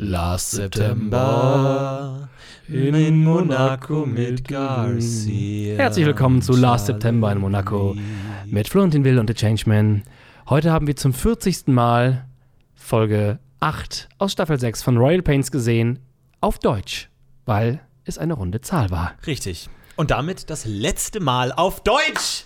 Last September in Monaco mit Garcia. Herzlich willkommen zu Last September in Monaco mit Florentin Will und The Changeman. Heute haben wir zum 40. Mal Folge 8 aus Staffel 6 von Royal Pains gesehen, auf Deutsch, weil es eine runde Zahl war. Richtig. Und damit das letzte Mal auf Deutsch.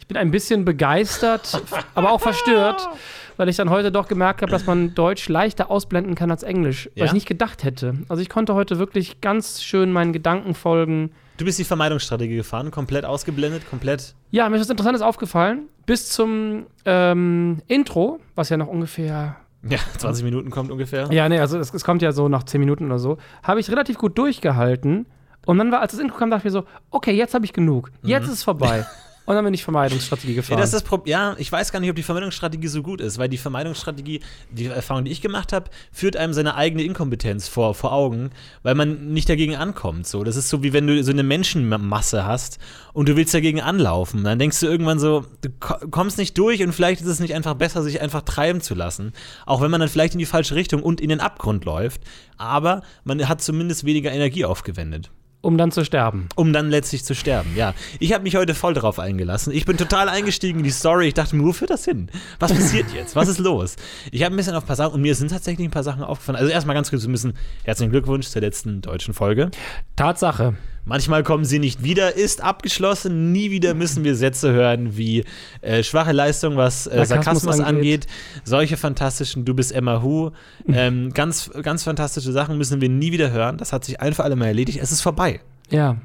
Ich bin ein bisschen begeistert, aber auch verstört, weil ich dann heute doch gemerkt habe, dass man Deutsch leichter ausblenden kann als Englisch, Ja? was ich nicht gedacht hätte. Also ich konnte heute wirklich ganz schön meinen Gedanken folgen. Du bist die Vermeidungsstrategie gefahren, komplett ausgeblendet, komplett. Ja, mir ist was Interessantes aufgefallen. Bis zum ähm, Intro, was ja noch ungefähr. Ja, 20 Minuten kommt ungefähr. Ja, nee, also es, es kommt ja so nach 10 Minuten oder so. Habe ich relativ gut durchgehalten. Und dann war, als das Intro kam, dachte ich mir so: Okay, jetzt habe ich genug. Jetzt ist es vorbei. Und dann bin ich Vermeidungsstrategie Mhm. Ja, gefahren. das ja, ich weiß gar nicht, ob die Vermeidungsstrategie so gut ist, weil die Vermeidungsstrategie, die Erfahrung, die ich gemacht habe, führt einem seine eigene Inkompetenz vor, vor Augen, weil man nicht dagegen ankommt. So. Das ist so, wie wenn du so eine Menschenmasse hast und du willst dagegen anlaufen. Dann denkst du irgendwann so, du ko- kommst nicht durch und vielleicht ist es nicht einfach besser, sich einfach treiben zu lassen. Auch wenn man dann vielleicht in die falsche Richtung und in den Abgrund läuft. Aber man hat zumindest weniger Energie aufgewendet um dann zu sterben. um dann letztlich zu sterben. Ja, ich habe mich heute voll drauf eingelassen. Ich bin total eingestiegen in die Story. Ich dachte mir, wo führt das hin? Was passiert jetzt? Was ist los? Ich habe ein bisschen auf ein paar Sachen und mir sind tatsächlich ein paar Sachen aufgefallen. Also erstmal ganz kurz, wir müssen herzlichen Glückwunsch zur letzten deutschen Folge. Tatsache. Manchmal kommen sie nicht wieder, ist abgeschlossen. Nie wieder müssen wir Sätze hören wie äh, schwache Leistung, was äh, Sarkasmus angeht. angeht. Solche fantastischen Du bist Emma Hu. Ähm, ganz, ganz fantastische Sachen müssen wir nie wieder hören. Das hat sich ein für alle Mal erledigt. Es ist vorbei. Ja.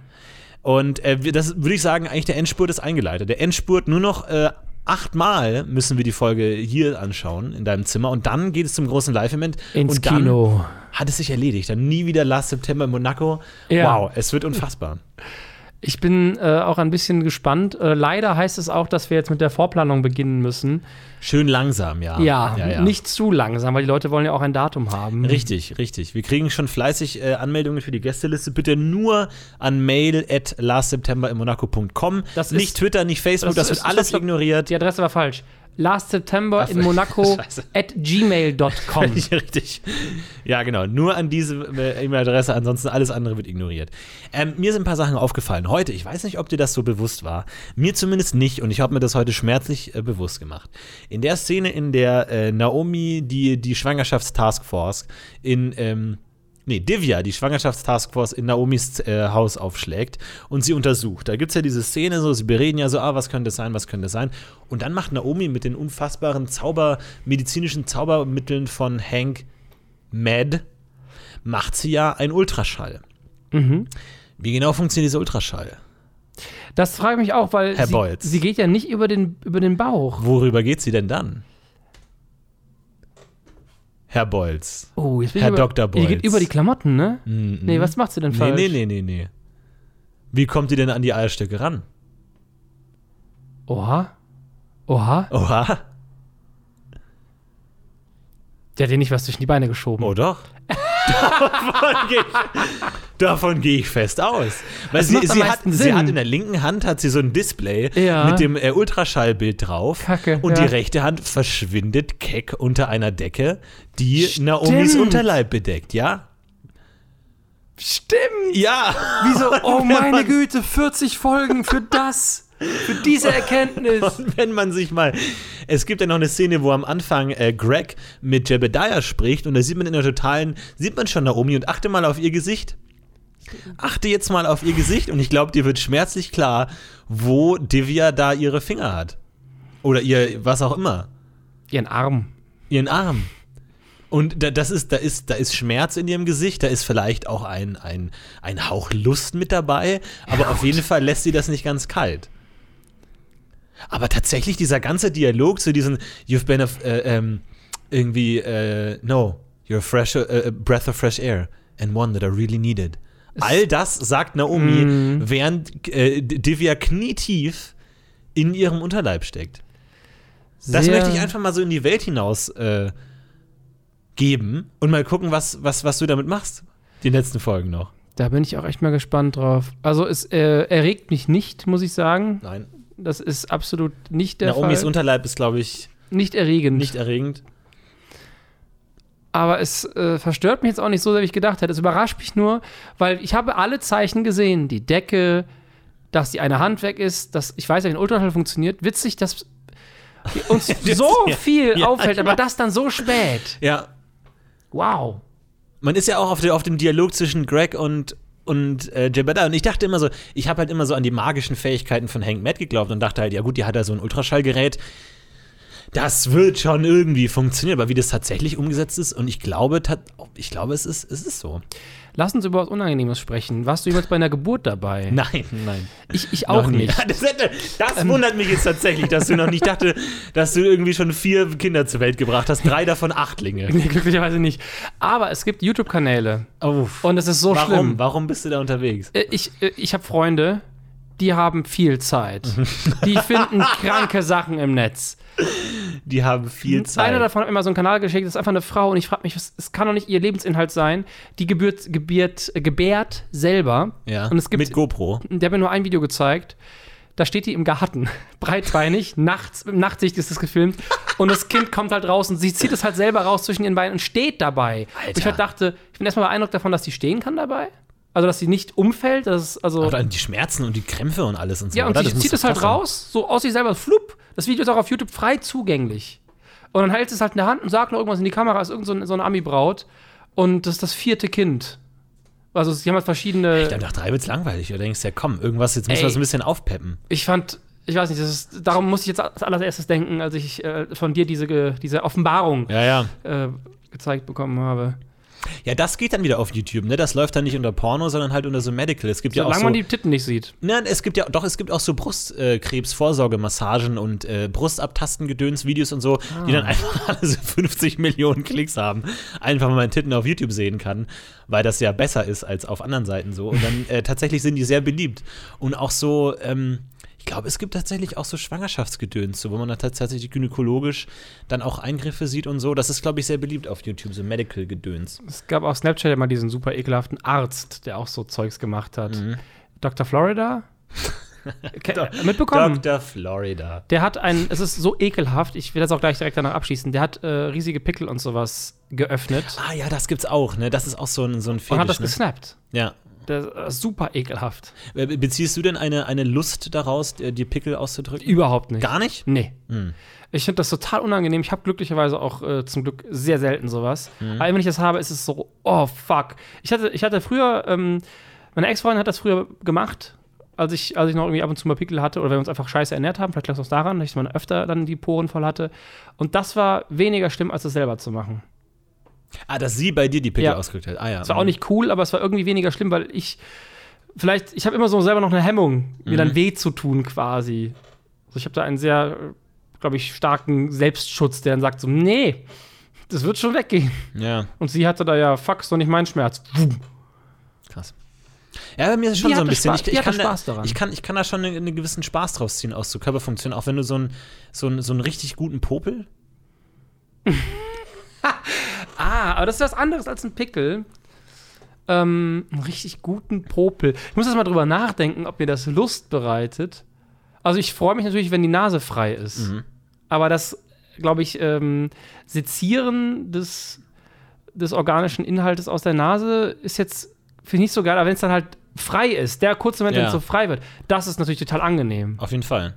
Und äh, das würde ich sagen, eigentlich der Endspurt ist eingeleitet. Der Endspurt nur noch äh, achtmal müssen wir die Folge hier anschauen in deinem Zimmer und dann geht es zum großen Live-Event. Ins und Kino. Hat es sich erledigt. Dann nie wieder Last September in Monaco. Ja. Wow, es wird unfassbar. Ich bin äh, auch ein bisschen gespannt. Äh, leider heißt es auch, dass wir jetzt mit der Vorplanung beginnen müssen. Schön langsam, ja. Ja, ja, ja. nicht zu langsam, weil die Leute wollen ja auch ein Datum haben. Richtig, richtig. Wir kriegen schon fleißig äh, Anmeldungen für die Gästeliste. Bitte nur an mail at lastseptemberimmonaco.com. Das Nicht Twitter, nicht Facebook, das, das wird alles ignoriert. Die Adresse war falsch. Last September in Monaco Scheiße. at gmail.com. Richtig. Ja, genau. Nur an diese äh, E-Mail-Adresse, ansonsten alles andere wird ignoriert. Ähm, mir sind ein paar Sachen aufgefallen. Heute, ich weiß nicht, ob dir das so bewusst war. Mir zumindest nicht und ich habe mir das heute schmerzlich äh, bewusst gemacht. In der Szene, in der äh, Naomi die, die Schwangerschaftstaskforce in. Ähm, Nee, Divya, die Schwangerschaftstaskforce in Naomis äh, Haus aufschlägt und sie untersucht. Da gibt es ja diese Szene, so, sie bereden ja so, ah, was könnte es sein, was könnte es sein. Und dann macht Naomi mit den unfassbaren Zauber, medizinischen Zaubermitteln von Hank Mad, macht sie ja einen Ultraschall. Mhm. Wie genau funktioniert dieser Ultraschall? Das frage ich mich auch, weil Herr sie, sie geht ja nicht über den, über den Bauch. Worüber geht sie denn dann? Herr Bolz. Oh, jetzt bin Herr ich Dr. Die geht Bolz. über die Klamotten, ne? Mhm. Nee, was macht sie denn Nee, falsch? nee, nee, nee, nee. Wie kommt die denn an die Eierstöcke ran? Oha. Oha. Oha. Der hat dir nicht was zwischen die Beine geschoben. Oh doch. davon gehe ich, geh ich fest aus. Weil sie, sie, hat, sie hat in der linken Hand hat sie so ein Display Ja. mit dem äh, Ultraschallbild drauf. Kacke, und ja. die rechte Hand verschwindet keck unter einer Decke, die Naomis Stimmt. Unterleib bedeckt, ja? Stimmt. Ja. Wieso? Oh meine Güte, 40 Folgen für das. Für diese Erkenntnis. Und wenn man sich mal. Es gibt ja noch eine Szene, wo am Anfang äh, Greg mit Jebediah spricht und da sieht man in der totalen. Sieht man schon Naomi und achte mal auf ihr Gesicht. Achte jetzt mal auf ihr Gesicht und ich glaube, dir wird schmerzlich klar, wo Divya da ihre Finger hat. Oder ihr, was auch immer. Ihren Arm. Ihren Arm. Und da, das ist, da, ist, da ist Schmerz in ihrem Gesicht, da ist vielleicht auch ein, ein, ein Hauch Lust mit dabei, aber auf jeden Fall lässt sie das nicht ganz kalt. Aber tatsächlich dieser ganze Dialog zu diesen You've been a, äh, ähm, irgendwie, äh, no, you're a fresh, äh, a breath of fresh air and one that I really needed. All das sagt Naomi, während äh, Divya knietief in ihrem Unterleib steckt. Das Sehr- möchte ich einfach mal so in die Welt hinaus äh, geben und mal gucken, was, was, was du damit machst. Die letzten Folgen noch. Da bin ich auch echt mal gespannt drauf. Also es äh, erregt mich nicht, muss ich sagen. Nein. Das ist absolut nicht der Naomis Fall. Unterleib ist, glaube ich, Nicht erregend. nicht erregend. aber es äh, verstört mich jetzt auch nicht so wie ich gedacht hätte. Es überrascht mich nur, weil ich habe alle Zeichen gesehen. Die Decke, dass die eine Hand weg ist, dass ich weiß, wie ein Ultraschall funktioniert. Witzig, dass uns so ja, viel ja, auffällt, ich aber das dann so spät. Ja, Wow. man ist ja auch auf, der, auf dem Dialog zwischen Greg und und äh, Jebediah und ich dachte immer so, ich habe halt immer so an die magischen Fähigkeiten von Hank Matt geglaubt und dachte halt, ja gut, die hat da so ein Ultraschallgerät. Das wird schon irgendwie funktionieren, aber wie das tatsächlich umgesetzt ist und ich glaube, ich glaube, es ist, es ist so. Lass uns über was Unangenehmes sprechen. Warst du jemals bei einer Geburt dabei? Nein, nein. Ich, ich auch nicht. Das, hätte- das wundert mich jetzt tatsächlich, dass du noch nicht dachte, dass du irgendwie schon vier Kinder zur Welt gebracht hast, drei davon Achtlinge. Nee, glücklicherweise nicht. Aber es gibt YouTube-Kanäle und es ist so Warum? schlimm. Warum bist du da unterwegs? Äh, Ich, äh, ich habe Freunde, die haben viel Zeit. Die finden kranke Sachen im Netz. Die haben viel Zeit. Einer davon hat mir mal so einen Kanal geschickt, das ist einfach eine Frau und ich frage mich, es kann doch nicht ihr Lebensinhalt sein. Die gebührt, gebiert, gebärt selber. ja, Und es gibt, mit GoPro. der hat mir nur ein Video gezeigt. Da steht die im Garten, breitbeinig, nachts, im Nachtsicht ist das gefilmt. Und das Kind kommt halt raus und sie zieht es halt selber raus zwischen ihren Beinen und steht dabei. Und ich Alter. halt dachte, ich bin erstmal beeindruckt davon, dass sie stehen kann dabei. Also, dass sie nicht umfällt. Das ist, also, Oder die Schmerzen und die Krämpfe und alles und so. ja, und oder? sie Das zieht es halt sein. raus, so aus sich selber, flupp. Das Video ist auch auf YouTube frei zugänglich. Und dann hält sie es halt in der Hand und sagt noch irgendwas in die Kamera, ist irgend so eine, so eine Ami-Braut. Und das ist das vierte Kind. Also, sie haben halt verschiedene. Ich dachte, nach drei wird's langweilig. Oder denkst du, ja komm, irgendwas, jetzt müssen wir das ein bisschen aufpeppen. Ich fand, ich weiß nicht, das ist, darum muss ich jetzt als allererstes denken, als ich äh, von dir diese, diese Offenbarung Ja, ja. äh, gezeigt bekommen habe. Ja, das geht dann wieder auf YouTube, ne? Das läuft dann nicht unter Porno, sondern halt unter so Medical. Es gibt ja auch Solange so. man die Titten nicht sieht. Nein, es gibt ja, doch, es gibt auch so Brustkrebsvorsorgemassagen und äh, Brustabtasten-Gedöns-Videos und so, die dann einfach alle so 50 Millionen Klicks haben. Einfach, weil man Titten auf YouTube sehen kann, weil das ja besser ist als auf anderen Seiten so. Und dann äh, tatsächlich sind die sehr beliebt. Und auch so, ähm, glaube, es gibt tatsächlich auch so Schwangerschaftsgedöns, wo man dann tatsächlich gynäkologisch dann auch Eingriffe sieht und so. Das ist, glaube ich, sehr beliebt auf YouTube, so Medical-Gedöns. Es gab auf Snapchat immer diesen super ekelhaften Arzt, der auch so Zeugs gemacht hat. Mhm. Dr. Florida? Mitbekommen? Dr. Florida. Der hat ein, es ist so ekelhaft, ich will das auch gleich direkt danach abschließen, der hat äh, riesige Pickel und sowas geöffnet Ah ja, das gibt's auch, ne? Das ist auch so ein, so ein Fetisch, und hat das ne? gesnappt. Ja. Ist super ekelhaft. Äh, Be- Beziehst du denn eine, eine Lust daraus, die Pickel auszudrücken? Überhaupt nicht. Gar nicht? Nee. Hm. Ich finde das total unangenehm. Ich habe glücklicherweise auch äh, zum Glück sehr selten sowas. Mhm. Aber wenn ich das habe, ist es so, oh fuck. Ich hatte, ich hatte früher, ähm, meine Ex-Freundin hat das früher gemacht, als ich, als ich noch irgendwie ab und zu mal Pickel hatte oder wir uns einfach scheiße ernährt haben. Vielleicht lag es auch daran, dass ich mal öfter dann die Poren voll hatte. Und das war weniger schlimm, als es selber zu machen. Ah, dass sie bei dir die Pickel Ja. ausgedrückt hat. Ah ja. Es war auch nicht cool, aber es war irgendwie weniger schlimm, weil ich vielleicht, ich habe immer so selber noch eine Hemmung, mir Mhm. dann weh zu tun quasi. Also ich habe da einen sehr, glaube ich, starken Selbstschutz, der dann sagt so, nee, das wird schon weggehen. Ja, Und sie hatte da ja, fuck, ist doch nicht mein Schmerz. Krass. Ja, bei mir ist es schon Die so ein bisschen. Spaß- ich, ich, kann Spaß da, daran. ich, kann, ich kann da schon einen, einen gewissen Spaß draus ziehen aus so Körperfunktionen, auch wenn du so einen so einen- so einen richtig guten Popel. Ah, aber das ist was anderes als ein Pickel. Ähm, einen richtig guten Popel. Ich muss jetzt mal drüber nachdenken, ob mir das Lust bereitet. Also ich freue mich natürlich, wenn die Nase frei ist. Aber das, glaube ich, ähm, Sezieren des, des organischen Inhaltes aus der Nase ist jetzt, finde ich nicht so geil, aber wenn es dann halt frei ist, der kurze Moment, wenn Ja. es so frei wird, das ist natürlich total angenehm. Auf jeden Fall.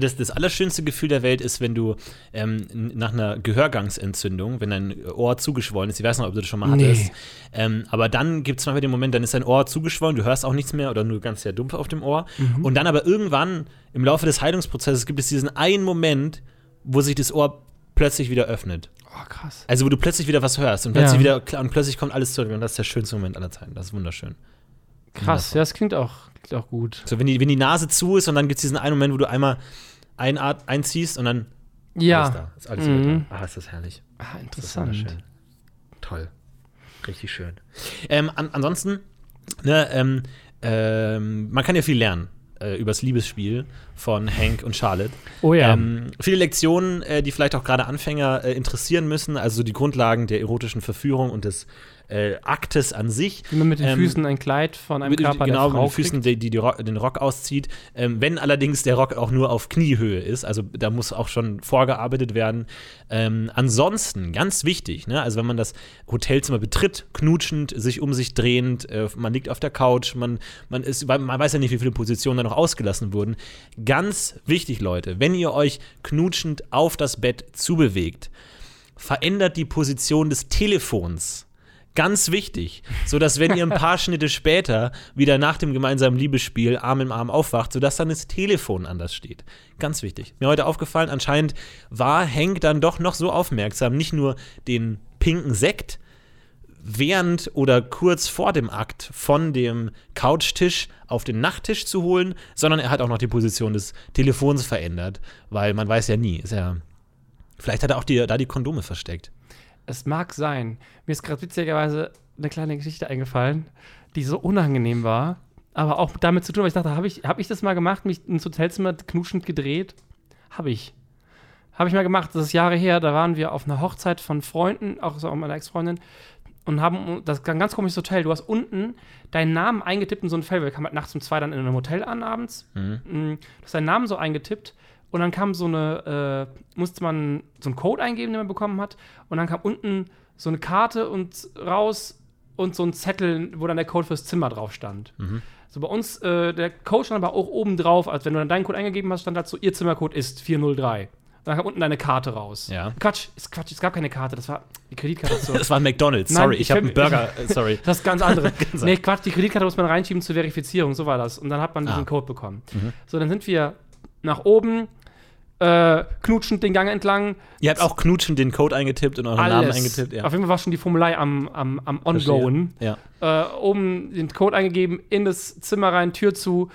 Das, das allerschönste Gefühl der Welt ist, wenn du ähm, nach einer Gehörgangsentzündung, wenn dein Ohr zugeschwollen ist, ich weiß nicht, ob du das schon mal Nee. hattest, ähm, aber dann gibt es manchmal den Moment, dann ist dein Ohr zugeschwollen, du hörst auch nichts mehr oder nur ganz sehr dumpf auf dem Ohr. Mhm. Und dann aber irgendwann im Laufe des Heilungsprozesses gibt es diesen einen Moment, wo sich das Ohr plötzlich wieder öffnet. Oh, krass. Also wo du plötzlich wieder was hörst und plötzlich Ja. wieder und plötzlich kommt alles zurück und das ist der schönste Moment aller Zeiten. Das ist wunderschön. Krass, ja, das klingt auch, klingt auch gut. So, wenn die, wenn die Nase zu ist und dann gibt es diesen einen Moment, wo du einmal einat einziehst und dann alles Ja. da. Ist alles Mhm. wieder da. Ah, ist das herrlich. Ah, Das ist interessant. Toll. Richtig schön. Ähm, an, ansonsten, ne, ähm, ähm, man kann ja viel lernen. äh, übers Liebesspiel von Hank und Charlotte. Oh ja. Ähm, viele Lektionen, äh, die vielleicht auch gerade Anfänger äh, interessieren müssen, also die Grundlagen der erotischen Verführung und des äh, Aktes an sich. Wie man mit den Ähm, Füßen ein Kleid von einem Mit- Körper genau, mit den Füßen, die, die, die Rock, den Rock auszieht. Ähm, wenn allerdings der Rock auch nur auf Kniehöhe ist, also da muss auch schon vorgearbeitet werden. Ähm, ansonsten, ganz wichtig, ne, also wenn man das Hotelzimmer betritt, knutschend, sich um sich drehend, äh, man liegt auf der Couch, man, man, ist, man weiß ja nicht, wie viele Positionen da noch ausgelassen wurden. Ganz wichtig, Leute, wenn ihr euch knutschend auf das Bett zubewegt, verändert die Position des Telefons. Ganz wichtig, sodass wenn ihr ein paar Schnitte später wieder nach dem gemeinsamen Liebesspiel Arm in Arm aufwacht, sodass dann das Telefon anders steht. Ganz wichtig. Mir heute aufgefallen, anscheinend war Hank dann doch noch so aufmerksam, nicht nur den pinken Sekt während oder kurz vor dem Akt von dem Couchtisch auf den Nachttisch zu holen, sondern er hat auch noch die Position des Telefons verändert, weil man weiß ja nie, ist ja Vielleicht hat er auch die, da die Kondome versteckt. Es mag sein. Mir ist gerade witzigerweise eine kleine Geschichte eingefallen, die so unangenehm war, aber auch damit zu tun, weil ich dachte, habe ich, hab ich das mal gemacht, mich ins Hotelzimmer knutschend gedreht? Habe ich. Habe ich mal gemacht, das ist Jahre her, da waren wir auf einer Hochzeit von Freunden, auch so meiner Ex-Freundin, und haben, das ist ein ganz komisches Hotel, du hast unten deinen Namen eingetippt in so ein Feld, wir kamen halt nachts um zwei dann in einem Hotel an abends, Mm, du hast deinen Namen so eingetippt und dann kam so eine, äh, musste man so einen Code eingeben, den man bekommen hat. Und dann kam unten so eine Karte und raus und so ein Zettel, wo dann der Code fürs Zimmer drauf stand. So bei uns, äh, der Code stand aber auch oben drauf, als wenn du dann deinen Code eingegeben hast, stand halt so, ihr Zimmercode ist 403. Und dann kam unten deine Karte raus. Ja. Quatsch, ist Quatsch, es gab keine Karte, das war die Kreditkarte. So. Das war ein McDonalds, Nein, sorry, ich ich, habe einen Burger, äh, sorry. Das ist ganz andere. Ganz nee, Quatsch, die Kreditkarte muss man reinschieben zur Verifizierung, so war das. Und dann hat man diesen Ah. Code bekommen. So, dann sind wir nach oben, äh, knutschend den Gang entlang. Ihr habt auch knutschend den Code eingetippt und euren Namen Alles. eingetippt, ja. Auf jeden Fall war schon die Formular am, am, am. Ongoen. Ja. Äh, oben den Code eingegeben, in das Zimmer rein, Tür zu,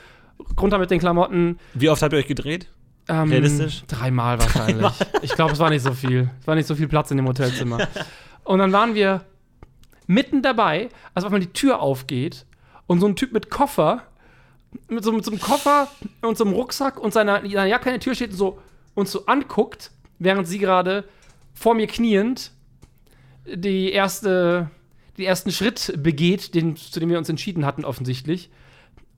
runter mit den Klamotten. Wie oft habt ihr euch gedreht? Ähm, Realistisch? Dreimal wahrscheinlich. Ich glaube, es war nicht so viel. Es war nicht so viel Platz in dem Hotelzimmer. Und dann waren wir mitten dabei, als auf einmal die Tür aufgeht und so ein Typ mit Koffer, mit so, mit so einem Koffer und so einem Rucksack und seiner, seiner Jacke an der Tür steht und so uns so anguckt, während sie gerade vor mir kniend die erste, den ersten Schritt begeht, den, zu dem wir uns entschieden hatten, offensichtlich.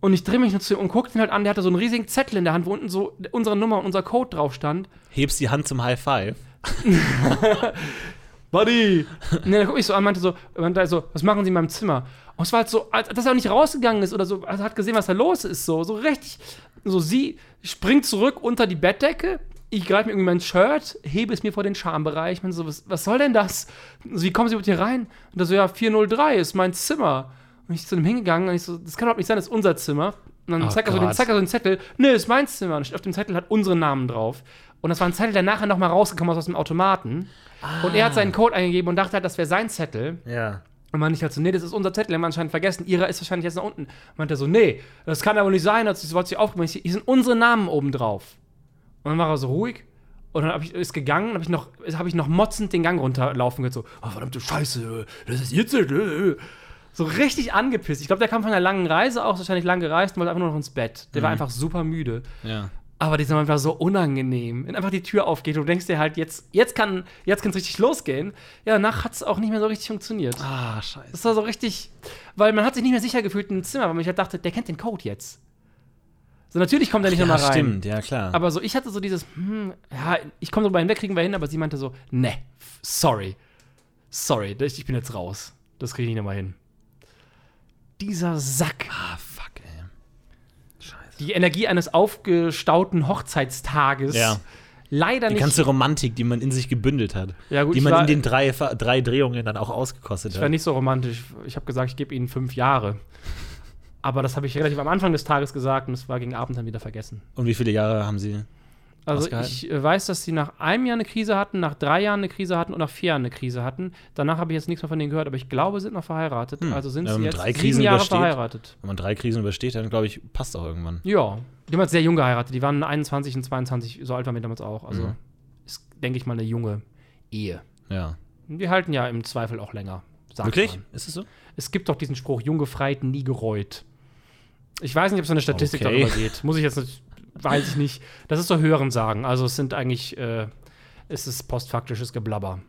Und ich drehe mich nur zu ihm und gucke ihn halt an. Der hatte so einen riesigen Zettel in der Hand, wo unten so unsere Nummer und unser Code drauf stand. Hebst die Hand zum High Five. Buddy! ne, dann guck ich so an, meinte so, meinte so, was machen Sie in meinem Zimmer? Und es war halt so, als, dass er auch nicht rausgegangen ist oder so, also hat gesehen, was da los ist, so, so richtig, so sie springt zurück unter die Bettdecke, ich greife mir irgendwie mein Shirt, hebe es mir vor den Schambereich, ich meine so, was, was soll denn das? So, wie kommen Sie überhaupt hier rein? Und er so, ja, 403 ist mein Zimmer. Und ich zu dem hingegangen und ich so, das kann doch nicht sein, das ist unser Zimmer. Und dann Oh zeigt er, so den, Gott. zeigt er so den Zettel, nee, ist mein Zimmer. Und auf dem Zettel hat unsere Namen drauf. Und das war ein Zettel, der nachher nochmal rausgekommen ist aus dem Automaten. Und er hat seinen Code eingegeben und dachte halt, das wäre sein Zettel. Ja. Und meinte ich halt so, nee, das ist unser Zettel, den haben wir anscheinend vergessen. Ihrer ist wahrscheinlich jetzt nach unten. Meinte er so, nee, das kann aber nicht sein. Sich wollte sie aufgemacht. Hier sind unsere Namen oben drauf. Und dann war er so ruhig. Und dann hab ich, ist gegangen, habe ich, noch- hab ich noch motzend den Gang runterlaufen gehört. So, oh, verdammte Scheiße, das ist ihr Zettel. So richtig angepisst. Ich glaube, der kam von einer langen Reise auch, wahrscheinlich lang gereist und wollte einfach nur noch ins Bett. Der war einfach super müde. Ja. Aber die sind einfach so unangenehm. Wenn einfach die Tür aufgeht und du denkst dir halt, jetzt, jetzt kann jetzt kann's richtig losgehen. Ja, danach hat es auch nicht mehr so richtig funktioniert. Ah, scheiße. Das war so richtig, weil man hat sich nicht mehr sicher gefühlt im Zimmer, weil man halt dachte, der kennt den Code jetzt. So, natürlich kommt er nicht Ja, nochmal rein. stimmt, ja klar. Aber so, ich hatte so dieses, hm, ja, ich komme drüber hinweg, kriegen wir hin, aber sie meinte so, ne, sorry. Sorry, ich ich bin jetzt raus. Das kriege ich nicht nochmal hin. Dieser Sack. ah, fuck, ey. Scheiße. Die Energie eines aufgestauten Hochzeitstages. Ja. Leider Die nicht. ganze Romantik, die man in sich gebündelt hat. Ja, gut, die ich man war- in den drei, drei Drehungen dann auch ausgekostet Ich war hat. nicht so romantisch. Ich habe gesagt, ich gebe ihnen fünf Jahre. Aber das habe ich relativ am Anfang des Tages gesagt und es war gegen Abend dann wieder vergessen. Und wie viele Jahre haben sie? Also ich äh, weiß, dass sie nach einem Jahr eine Krise hatten, nach drei Jahren eine Krise hatten und nach vier Jahren eine Krise hatten. Danach habe ich jetzt nichts mehr von denen gehört, aber ich glaube, sie sind noch verheiratet. Hm. Also sind sie jetzt drei sieben Krisen Jahre übersteht. verheiratet. Wenn man drei Krisen übersteht, dann glaube ich, passt auch irgendwann. Ja, die haben jetzt sehr jung geheiratet. Die waren 21 und 22, so alt waren wir damals auch. Also Mhm. ist, denke ich mal, eine junge Ehe. Ja. Die halten ja im Zweifel auch länger. Wirklich? Man. Ist es so? Es gibt doch diesen Spruch, jung gefreit, nie gereut. Ich weiß nicht, ob es eine Statistik Okay. darüber geht. Muss ich jetzt nicht, weiß ich nicht. Das ist so Hören sagen. Also es sind eigentlich, äh, es ist postfaktisches Geblabber.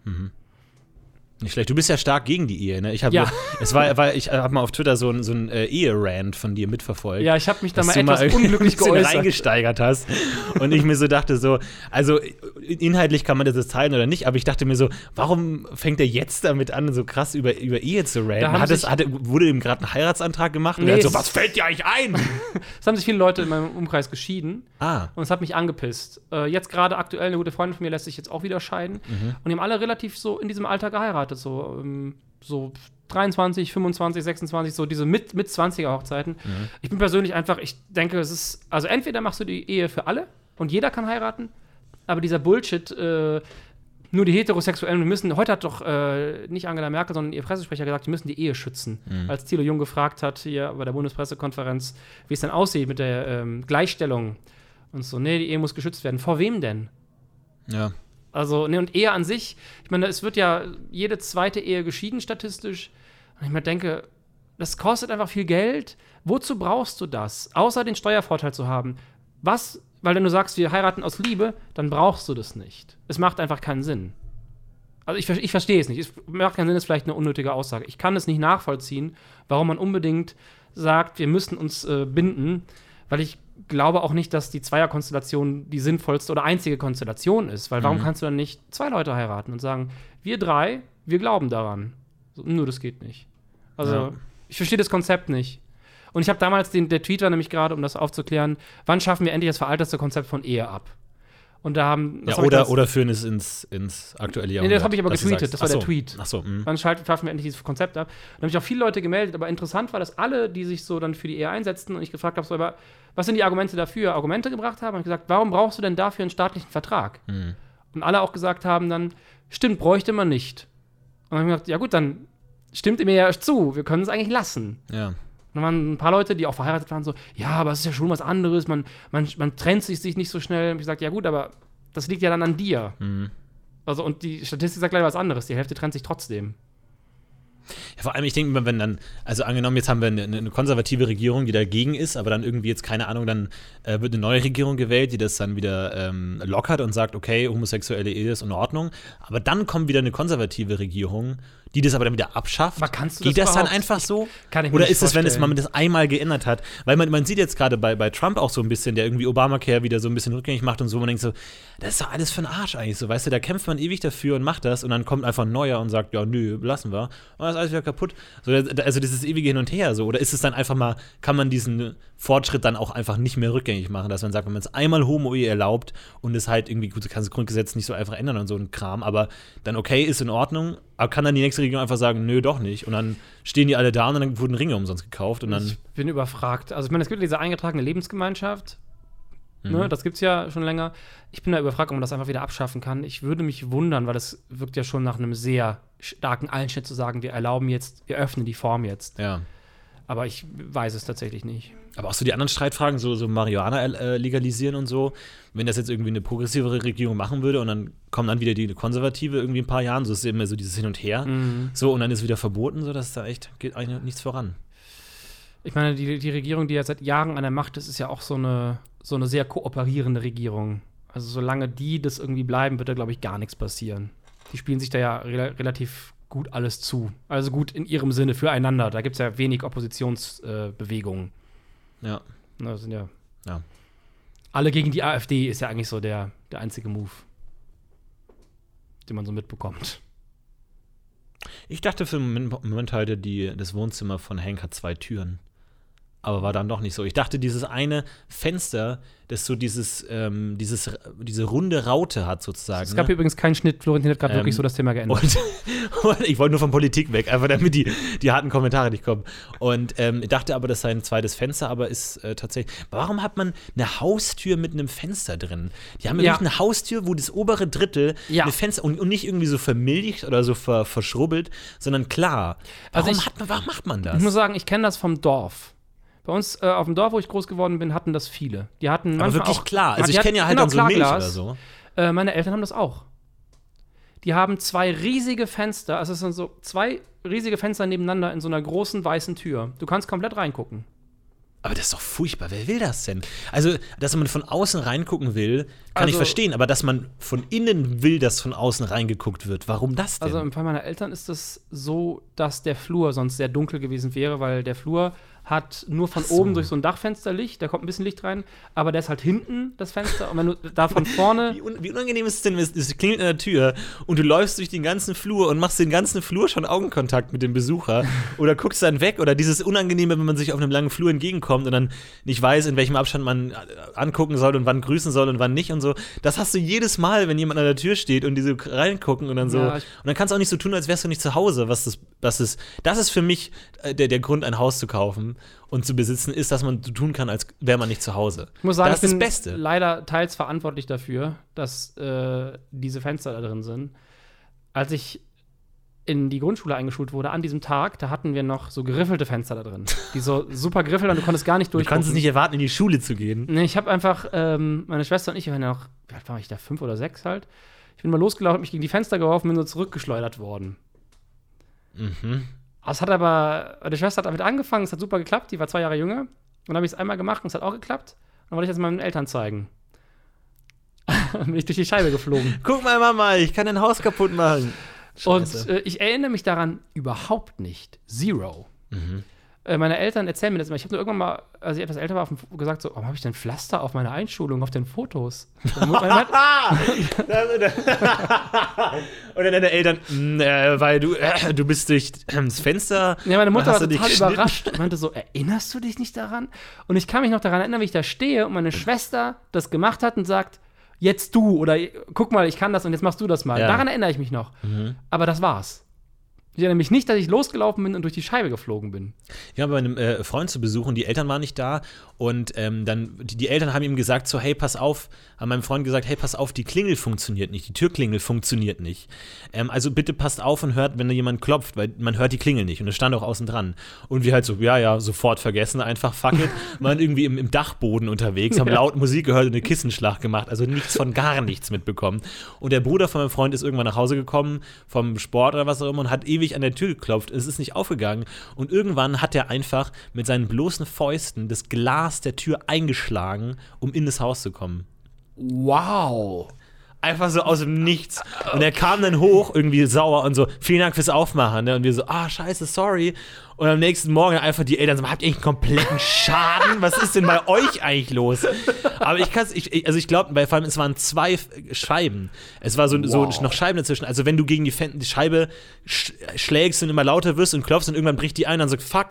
Nicht schlecht. Du bist ja stark gegen die Ehe, ne? Ich habe, Ja. es war, war ich habe mal auf Twitter so ein, so ein äh, Ehe-Rant von dir mitverfolgt. Ja, ich habe mich da mal etwas irgendwie unglücklich geäußert. reingesteigert hast und ich mir so dachte so, also inhaltlich kann man das jetzt teilen oder nicht, aber ich dachte mir so, warum fängt er jetzt damit an, so krass über, über Ehe zu ranten? Hat es, sich- hat, wurde ihm gerade ein Heiratsantrag gemacht und Nee, er hat so, was fällt dir eigentlich ein? Es haben sich viele Leute in meinem Umkreis geschieden ah, und es hat mich angepisst. Äh, jetzt gerade aktuell, eine gute Freundin von mir lässt sich jetzt auch wieder scheiden. Mhm. Und die haben alle relativ so in diesem Alter geheiratet. So, ähm, so 23, 25, 26, so diese mit, mit 20er Hochzeiten. Mhm. Ich bin persönlich einfach, ich denke, es ist, also entweder machst du die Ehe für alle und jeder kann heiraten, aber dieser Bullshit, äh, nur die Heterosexuellen, wir müssen, heute hat doch äh, nicht Angela Merkel, sondern ihr Pressesprecher gesagt, die müssen die Ehe schützen. Mhm. Als Thilo Jung gefragt hat hier bei der Bundespressekonferenz, wie es denn aussieht mit der ähm, Gleichstellung und so, nee, die Ehe muss geschützt werden. Vor wem denn? ja. Also, ne, und Ehe an sich, ich meine, es wird ja jede zweite Ehe geschieden statistisch. Und ich mir denke, das kostet einfach viel Geld. Wozu brauchst du das? Außer den Steuervorteil zu haben. Was, weil wenn du sagst, wir heiraten aus Liebe, dann brauchst du das nicht. Es macht einfach keinen Sinn. Also ich, ich verstehe es nicht. Es macht keinen Sinn, ist vielleicht eine unnötige Aussage. Ich kann es nicht nachvollziehen, warum man unbedingt sagt, wir müssen uns äh, binden, weil ich glaube auch nicht, dass die Zweierkonstellation die sinnvollste oder einzige Konstellation ist. Weil warum kannst du dann nicht zwei Leute heiraten und sagen, wir drei, wir glauben daran. So, nur das geht nicht. Also Ja. ich verstehe das Konzept nicht. Und ich habe damals den, der Tweet war nämlich gerade, um das aufzuklären, wann schaffen wir endlich das veralterte Konzept von Ehe ab? Und da haben Ja, das ich oder, damals- oder führen es ins, ins aktuelle Jahr. Nee, das habe ich aber getweetet, das war der Tweet. Ach so, mh. Wann schalten, schaffen wir endlich dieses Konzept ab? Da haben sich auch viele Leute gemeldet, aber interessant war, dass alle, die sich so dann für die Ehe einsetzten und ich gefragt habe, so, aber was sind die Argumente dafür, Argumente gebracht haben, habe ich gesagt, warum brauchst du denn dafür einen staatlichen Vertrag? Hm. Und alle auch gesagt haben dann, stimmt, bräuchte man nicht. Und dann habe ich gesagt, ja gut, dann stimmt ihr mir ja zu, wir können es eigentlich lassen. Ja. Und dann waren ein paar Leute, die auch verheiratet waren, so, ja, aber es ist ja schon was anderes, man, man, man trennt sich, sich nicht so schnell. Und ich gesagt, ja gut, aber das liegt ja dann an dir. Mhm. Also, und die Statistik sagt leider was anderes, die Hälfte trennt sich trotzdem. Ja, vor allem, ich denke immer, wenn dann, also angenommen, jetzt haben wir eine, eine konservative Regierung, die dagegen ist, aber dann irgendwie jetzt, keine Ahnung, dann äh, wird eine neue Regierung gewählt, die das dann wieder ähm, lockert und sagt, okay, homosexuelle Ehe ist in Ordnung. Aber dann kommt wieder eine konservative Regierung, die das aber dann wieder abschafft. Aber kannst du Geht das das dann einfach so? Kann ich mir Oder ist es, wenn es man das einmal geändert hat? Weil man, man sieht jetzt gerade bei, bei Trump auch so ein bisschen, der irgendwie Obamacare wieder so ein bisschen rückgängig macht und so, man denkt so, das ist doch alles für den Arsch eigentlich so, weißt du, da kämpft man ewig dafür und macht das und dann kommt einfach ein neuer und sagt, ja, nö, lassen wir. Und dann ist alles wieder kaputt. So, also dieses ewige Hin und Her so. Oder ist es dann einfach mal, kann man diesen Fortschritt dann auch einfach nicht mehr rückgängig machen, dass man sagt, wenn man es einmal Homo-Ehe erlaubt und es halt irgendwie, gut, du kannst das Grundgesetz nicht so einfach ändern und so ein Kram, aber dann okay, ist in Ordnung, aber kann dann die nächste Regierung einfach sagen, nö, doch nicht. Und dann stehen die alle da und dann wurden Ringe umsonst gekauft und dann. Ich bin überfragt. Also, ich meine, es gibt diese eingetragene Lebensgemeinschaft. Mhm. Ne, das gibt es ja schon länger. Ich bin da überfragt, ob man das einfach wieder abschaffen kann. Ich würde mich wundern, weil das wirkt ja schon nach einem sehr starken Einschnitt zu sagen, wir erlauben jetzt, wir öffnen die Form jetzt. Ja. Aber ich weiß es tatsächlich nicht. Aber auch so die anderen Streitfragen, so, so Marihuana äh, legalisieren und so, wenn das jetzt irgendwie eine progressivere Regierung machen würde und dann kommt dann wieder die konservative irgendwie in ein paar Jahren, so ist immer so dieses Hin und Her, Mhm. so und dann ist wieder verboten, so dass da echt geht eigentlich nichts voran. Ich meine, die, die Regierung, die ja seit Jahren an der Macht ist, ist ja auch so eine, so eine sehr kooperierende Regierung. Also solange die das irgendwie bleiben, wird da, glaube ich, gar nichts passieren. Die spielen sich da ja rela relativ gut alles zu. Also gut in ihrem Sinne füreinander. Da gibt es ja wenig Oppositionsbewegungen. Äh. Ja. Ne, Das sind ja, Ja. Alle gegen die AfD ist ja eigentlich so der, der einzige Move, den man so mitbekommt. Ich dachte für einen Moment- Moment heute, die, das Wohnzimmer von Hank hat zwei Türen. Aber war dann doch nicht so. Ich dachte, dieses eine Fenster, das so dieses, ähm, dieses, diese runde Raute hat, sozusagen. Es gab ne? übrigens keinen Schnitt. Florentin hat gerade Ähm, wirklich so das Thema geändert. Und, und ich wollte nur von Politik weg, einfach damit die, die harten Kommentare nicht kommen. Und ähm, ich dachte aber, das sei ein zweites Fenster, aber ist äh, tatsächlich. Warum hat man eine Haustür mit einem Fenster drin? Die haben ja Ja. eine Haustür, wo das obere Drittel Ja. eine Fenster und, und nicht irgendwie so vermilcht oder so ver, verschrubbelt, sondern klar. Also Warum, ich- hat man, warum macht man das? Ich muss sagen, ich kenne das vom Dorf. Bei uns äh, auf dem Dorf, wo ich groß geworden bin, hatten das viele. Die hatten aber wirklich auch, klar. Also ich kenne ja halt genau, dann so Milch oder so. Äh, meine Eltern haben das auch. Die haben zwei riesige Fenster, also es sind so zwei riesige Fenster nebeneinander in so einer großen weißen Tür. Du kannst komplett reingucken. Aber das ist doch furchtbar. Wer will das denn? Also, dass man von außen reingucken will, kann Also- ich verstehen. Aber dass man von innen will, dass von außen reingeguckt wird, warum das denn? Also im Fall meiner Eltern ist es so, dass der Flur sonst sehr dunkel gewesen wäre, weil der Flur hat nur von so. oben durch so ein Dachfenster Licht, da kommt ein bisschen Licht rein, aber der ist halt hinten, das Fenster, und wenn du da von vorne. wie, un wie unangenehm ist es denn, wenn es- klingelt an der Tür und du läufst durch den ganzen Flur und machst den ganzen Flur schon Augenkontakt mit dem Besucher oder guckst dann weg oder dieses Unangenehme, wenn man sich auf einem langen Flur entgegenkommt und dann nicht weiß, in welchem Abstand man äh, angucken soll und wann grüßen soll und wann nicht und so. Das hast du jedes Mal, wenn jemand an der Tür steht und die so reingucken und dann so. Ja, und dann kannst du auch nicht so tun, als wärst du nicht zu Hause. Was das, was ist, das ist für mich äh, der, der Grund, ein Haus zu kaufen und zu besitzen, ist, dass man so tun kann, als wäre man nicht zu Hause. Ich muss sagen, das ich ist bin das Beste. leider teils verantwortlich dafür, dass äh, diese Fenster da drin sind. Als ich in die Grundschule eingeschult wurde, an diesem Tag, da hatten wir noch so geriffelte Fenster da drin. Die so super geriffelt und du konntest gar nicht Du durchgucken. kannst es nicht erwarten, in die Schule zu gehen. Nee, ich habe einfach, ähm, meine Schwester und ich, wir waren ja noch, wie alt war ich da, fünf oder sechs halt. Ich bin mal losgelaufen, hab mich gegen die Fenster geworfen, bin so zurückgeschleudert worden. Mhm. Es hat aber, meine Schwester hat damit angefangen, es hat super geklappt, die war zwei Jahre jünger. Und dann habe ich es einmal gemacht und es hat auch geklappt. Und dann wollte ich das meinen Eltern zeigen. dann bin ich durch die Scheibe geflogen. Guck mal, Mama, ich kann dein Haus kaputt machen. Und Scheiße. äh, ich erinnere mich daran überhaupt nicht. Zero. Mhm. Äh, meine Eltern erzählen mir das immer. Ich habe nur irgendwann mal, als ich etwas älter war, auf gesagt so, warum habe ich denn Pflaster auf meiner Einschulung, auf den Fotos? Ah! Oder deine Eltern, "Mm, äh, weil du, äh, du bist durch das Fenster. Ja, meine Mutter war total geschnitten?" überrascht und meinte so, erinnerst du dich nicht daran? Und ich kann mich noch daran erinnern, wie ich da stehe und meine Schwester das gemacht hat und sagt, jetzt du oder guck mal, ich kann das und jetzt machst du das mal. Ja. Daran erinnere ich mich noch. Aber das war's. Ich erinnere mich nicht, dass ich losgelaufen bin und durch die Scheibe geflogen bin. Ich war bei einem äh, Freund zu besuchen, die Eltern waren nicht da und ähm, dann, die, die Eltern haben ihm gesagt so, hey, pass auf, haben meinem Freund gesagt, hey, pass auf, die Klingel funktioniert nicht, die Türklingel funktioniert nicht. Ähm, also bitte passt auf und hört, wenn da jemand klopft, weil man hört die Klingel nicht und es stand auch außen dran. Und wir halt so, ja, ja, sofort vergessen, einfach fuck it, waren irgendwie im, im Dachboden unterwegs, haben Ja. laut Musik gehört und eine Kissenschlacht gemacht, also nichts von gar nichts mitbekommen. Und der Bruder von meinem Freund ist irgendwann nach Hause gekommen vom Sport oder was auch immer und hat ewig an der Tür geklopft. Es ist nicht aufgegangen. Und irgendwann hat er einfach mit seinen bloßen Fäusten das Glas der Tür eingeschlagen, um in das Haus zu kommen. Wow. Einfach so aus dem Nichts. Und er kam dann hoch, irgendwie sauer und so, vielen Dank fürs Aufmachen. Ne? Und wir so, ah, scheiße, sorry. Und am nächsten Morgen einfach die Eltern so, habt ihr eigentlich einen kompletten Schaden? Was ist denn bei euch eigentlich los? Aber ich kann es, ich, also ich glaube, bei vor allem, es waren zwei Scheiben. Es war so, Wow. so noch Scheiben dazwischen. Also wenn du gegen die, Fen die Scheibe sch schlägst und immer lauter wirst und klopfst und irgendwann bricht die ein, dann so, fuck.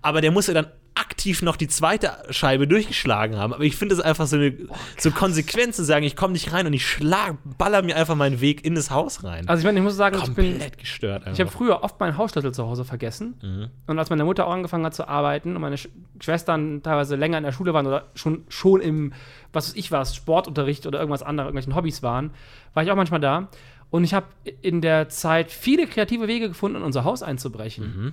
Aber der musste dann aktiv noch die zweite Scheibe durchgeschlagen haben. Aber ich finde es einfach so eine so konsequent zu sagen, ich komme nicht rein und ich schlag, baller mir einfach meinen Weg in das Haus rein. Also ich meine, ich muss sagen, ich bin, Komplett gestört. Ich habe früher oft meinen Hausschlüssel zu Hause vergessen. Mhm. Und als meine Mutter auch angefangen hat zu arbeiten und meine Sch Schwestern teilweise länger in der Schule waren oder schon, schon im, was weiß ich was, Sportunterricht oder irgendwas anderes, irgendwelchen Hobbys waren, war ich auch manchmal da. Und ich habe in der Zeit viele kreative Wege gefunden, in unser Haus einzubrechen. Mhm.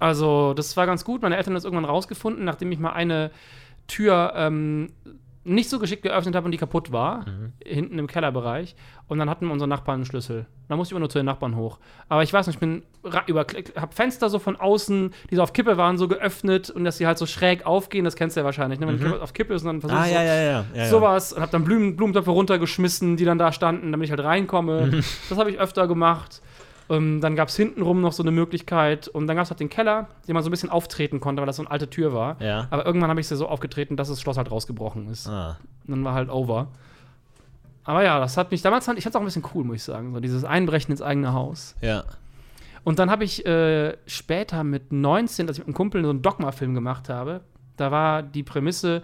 Also, das war ganz gut. Meine Eltern haben das irgendwann rausgefunden, nachdem ich mal eine Tür ähm, nicht so geschickt geöffnet habe und die kaputt war, Mhm. hinten im Kellerbereich. Und dann hatten unsere Nachbarn einen Schlüssel. Da musste ich immer nur zu den Nachbarn hoch. Aber ich weiß nicht, ich bin über, habe Fenster so von außen, die so auf Kippe waren, so geöffnet und dass sie halt so schräg aufgehen. Das kennst du ja wahrscheinlich, ne? wenn die auf Kippe ist und dann versuchst Mhm. Ah, du ja, ja, ja. ja, sowas und habe dann Blumen, Blumentöpfe runtergeschmissen, die dann da standen, damit ich halt reinkomme. Mhm. das habe ich öfter gemacht. Ähm, dann gab es hintenrum noch so eine Möglichkeit und dann gab es halt den Keller, den man so ein bisschen auftreten konnte, weil das so eine alte Tür war. Ja. Aber irgendwann habe ich sie so aufgetreten, dass das Schloss halt rausgebrochen ist. Ah. Und dann war halt over. Aber ja, das hat mich damals, ich fand es auch ein bisschen cool, muss ich sagen, so dieses Einbrechen ins eigene Haus. Ja. Und dann habe ich äh, später mit 19, als ich mit einem Kumpel so einen Dogma-Film gemacht habe, da war die Prämisse,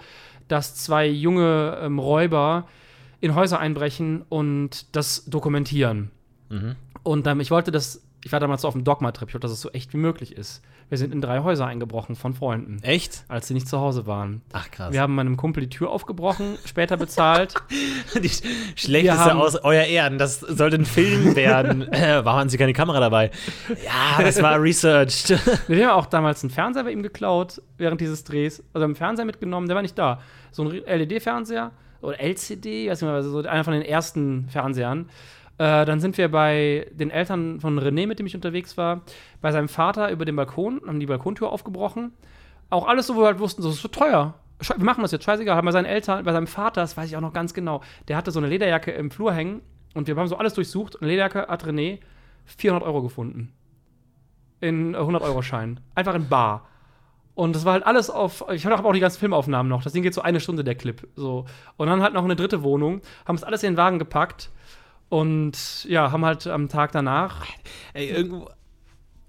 dass zwei junge ähm, Räuber in Häuser einbrechen und das dokumentieren. Mhm. Und ähm, ich wollte das, ich war damals so auf dem Dogma-Trip, ich wollte, dass es so echt wie möglich ist. Wir sind in drei Häuser eingebrochen von Freunden, Echt? als sie nicht zu Hause waren. Ach, krass. Wir haben meinem Kumpel die Tür aufgebrochen, später bezahlt. Die schlechteste haben- aus euer Ehren. Das sollte ein Film werden. äh, warum haben Sie keine Kamera dabei? Ja, das war researched. Wir haben auch damals einen Fernseher bei ihm geklaut während dieses Drehs. Also einen Fernseher mitgenommen, der war nicht da. So ein LED-Fernseher oder LCD, weiß nicht mehr, so einer von den ersten Fernsehern. Äh, dann sind wir bei den Eltern von René, mit dem ich unterwegs war, bei seinem Vater über den Balkon, haben die Balkontür aufgebrochen Auch alles so, wo wir halt wussten, so, das ist so teuer. Wir machen das jetzt, scheißegal. Bei seinen Eltern, bei seinem Vater, das weiß ich auch noch ganz genau. Der hatte so eine Lederjacke im Flur hängen und wir haben so alles durchsucht. Eine Lederjacke hat René 400 Euro gefunden. In 100-Euro-Schein. Einfach in Bar. Und das war halt alles auf. Ich habe auch die ganzen Filmaufnahmen noch. Das Ding geht so eine Stunde, der Clip. So. Und dann halt noch eine dritte Wohnung. Haben es alles in den Wagen gepackt. Und ja, haben halt am Tag danach. Ey, irgendwo.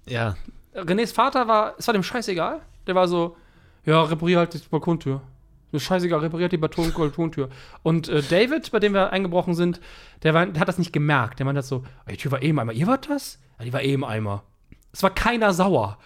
Ja. Renés Vater war. Es war dem scheißegal. Der war so: Ja, reparier halt die Balkontür. Ist scheißegal, repariert die Balkon Balkontür. Und äh, David, bei dem wir eingebrochen sind, der, war, der hat das nicht gemerkt. Der meinte das so: Die Tür war eh im Eimer. Ihr wart das? Ja, die war eh im Eimer. Es war keiner sauer.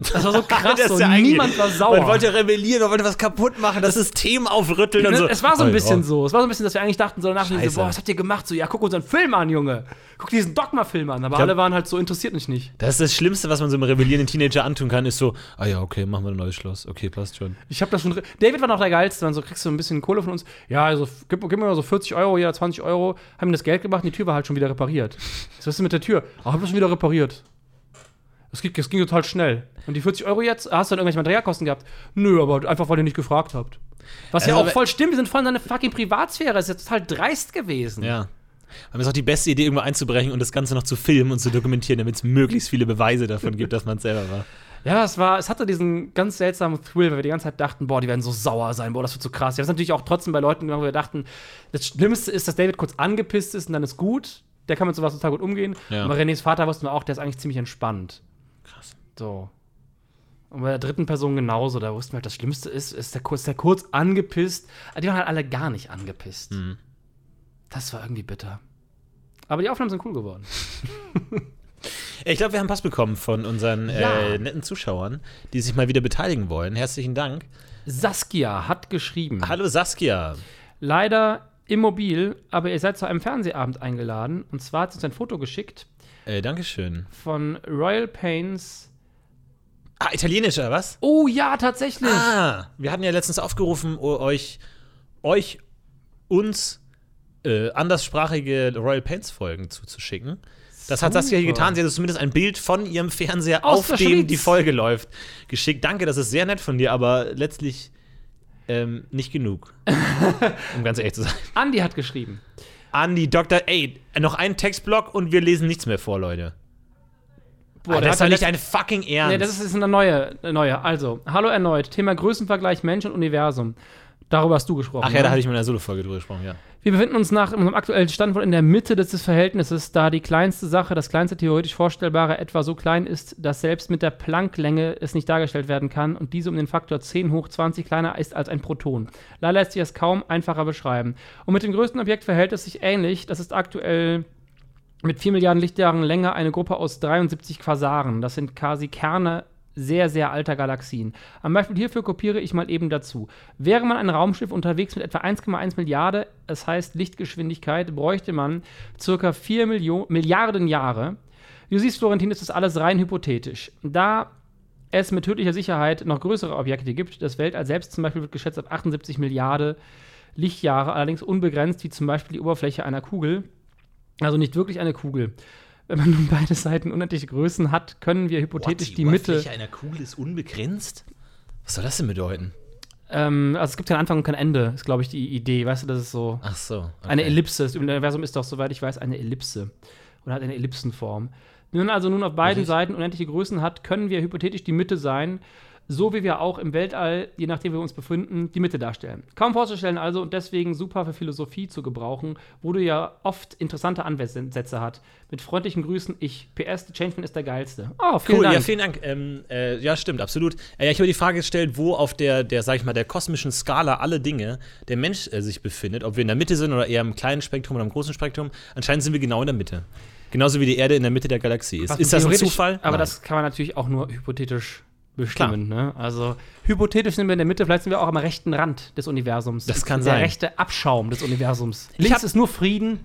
Das war so krass. Das ist so. ja Niemand war sauer. Man wollte rebellieren, man wollte was kaputt machen, das System aufrütteln und so. Es war so ein bisschen so. Es war so ein bisschen, dass wir eigentlich dachten, so danach so, boah, was habt ihr gemacht? So, ja, guck unseren Film an, Junge. Guck diesen Dogma-Film an. Aber glaub- alle waren halt so interessiert mich nicht. Das ist das Schlimmste, was man so einem rebellierenden Teenager antun kann, ist so, ah ja, okay, machen wir ein neues Schloss. Okay, passt schon. Ich habe das schon. David war noch der geilste. Dann so, kriegst du ein bisschen Kohle von uns. Ja, also gib, gib mir mal so 40 Euro, ja, 20 Euro. Haben ihm das Geld gemacht und die Tür war halt schon wieder repariert. Was ist denn mit der Tür? Ach, hab das schon wieder repariert. Es ging, es ging total schnell. Und die 40 Euro jetzt, hast du dann irgendwelche Materialkosten gehabt? Nö, aber einfach, weil ihr nicht gefragt habt. Was ja Also, auch voll stimmt, wir sind voll in seine fucking Privatsphäre. Das ist ja total dreist gewesen. Ja. Aber es ist auch die beste Idee, irgendwo einzubrechen und das Ganze noch zu filmen und zu dokumentieren, damit es möglichst viele Beweise davon gibt, dass man es selber war. Ja, es war, es hatte diesen ganz seltsamen Thrill, weil wir die ganze Zeit dachten, boah, die werden so sauer sein, boah, das wird so krass. Wir haben es natürlich auch trotzdem bei Leuten gemacht, wo wir dachten, das Schlimmste ist, dass David kurz angepisst ist und dann ist gut. Der kann mit sowas total gut umgehen. Ja. Aber Renés Vater wussten wir auch, der ist eigentlich ziemlich entspannt. Krass. So. Und bei der dritten Person genauso, da wussten wir halt, das Schlimmste ist, ist der kurz, der kurz angepisst. Die waren halt alle gar nicht angepisst. Mhm. Das war irgendwie bitter. Aber die Aufnahmen sind cool geworden. Ich glaube, wir haben Pass bekommen von unseren Ja. äh, netten Zuschauern, die sich mal wieder beteiligen wollen. Herzlichen Dank. Saskia hat geschrieben. Hallo Saskia. Leider immobil, aber ihr seid zu einem Fernsehabend eingeladen. Und zwar hat sie uns ein Foto geschickt Äh, Dankeschön. von Royal Pains. Ah, italienischer, was? Oh ja, tatsächlich. Ah, wir hatten ja letztens aufgerufen, euch, euch, uns äh, anderssprachige Royal Paints Folgen zuzuschicken. Das hat Saskia hier getan. Sie hat zumindest ein Bild von ihrem Fernseher, Aus auf dem Schweiz. die Folge läuft, geschickt. Danke, das ist sehr nett von dir, aber letztlich ähm, nicht genug. um ganz ehrlich zu sein. Andi hat geschrieben. Andi, Dr. Ey, noch ein Textblock und wir lesen nichts mehr vor, Leute. Boah, Ah, der das ist doch nicht dein fucking Ernst. Nee, das ist, ist eine neue, eine neue. Also, hallo erneut. Thema Größenvergleich Mensch und Universum. Darüber hast du gesprochen. Ach ja, ne? da hatte ich in meiner Solo-Folge drüber gesprochen, ja. Wir befinden uns nach unserem aktuellen Stand wohl in der Mitte des des Verhältnisses, da die kleinste Sache, das kleinste theoretisch Vorstellbare, etwa so klein ist, dass selbst mit der Plancklänge es nicht dargestellt werden kann und diese um den Faktor 10 hoch 20 kleiner ist als ein Proton. Leider lässt sich das kaum einfacher beschreiben. Und mit dem größten Objekt verhält es sich ähnlich. Das ist aktuell mit 4 Milliarden Lichtjahren Länge eine Gruppe aus 73 Quasaren. Das sind quasi Kerne sehr, sehr alter Galaxien. Am Beispiel hierfür kopiere ich mal eben dazu. Wäre man ein Raumschiff unterwegs mit etwa 1,1 Milliarde, das heißt Lichtgeschwindigkeit, bräuchte man circa 4 Millio Milliarden Jahre. Du siehst, Florentin, ist das alles rein hypothetisch. Da es mit tödlicher Sicherheit noch größere Objekte gibt, das Weltall selbst zum Beispiel wird geschätzt auf 78 Milliarden Lichtjahre, allerdings unbegrenzt, wie zum Beispiel die Oberfläche einer Kugel. Also nicht wirklich eine Kugel. Wenn man nun beide Seiten unendliche Größen hat, können wir hypothetisch What, die Mitte. Oberfläche einer Kugel ist unbegrenzt? Was soll das denn bedeuten? Ähm, also es gibt keinen Anfang und kein Ende, ist, glaube ich, die Idee. Weißt du, das ist so. Ach so. okay. Eine Ellipse. Das Universum ist doch, soweit ich weiß, eine Ellipse. Oder hat eine Ellipsenform. Wenn man also nun auf beiden? Seiten unendliche Größen hat, können wir hypothetisch die Mitte sein, so wie wir auch im Weltall, je nachdem wir uns befinden, die Mitte darstellen. Kaum vorzustellen also und deswegen super für Philosophie zu gebrauchen, wo du ja oft interessante Ansätze hat. Mit freundlichen Grüßen, ich. PS, der Changeman ist der geilste. Oh, vielen Cool, Dank. ja, vielen Dank. Ähm, äh, ja, stimmt, absolut. Äh, ja, ich habe die Frage gestellt, wo auf der, der, sag ich mal, der kosmischen Skala alle Dinge der Mensch äh, sich befindet. Ob wir in der Mitte sind oder eher im kleinen Spektrum oder im großen Spektrum. Anscheinend sind wir genau in der Mitte. Genauso wie die Erde in der Mitte der Galaxie ist. Was ist das ein Zufall? Aber Nein. das kann man natürlich auch nur hypothetisch bestimmen. Ne? Also hypothetisch sind wir in der Mitte, vielleicht sind wir auch am rechten Rand des Universums. Das kann der sein. rechte Abschaum des Universums. Ich Links ist nur Frieden.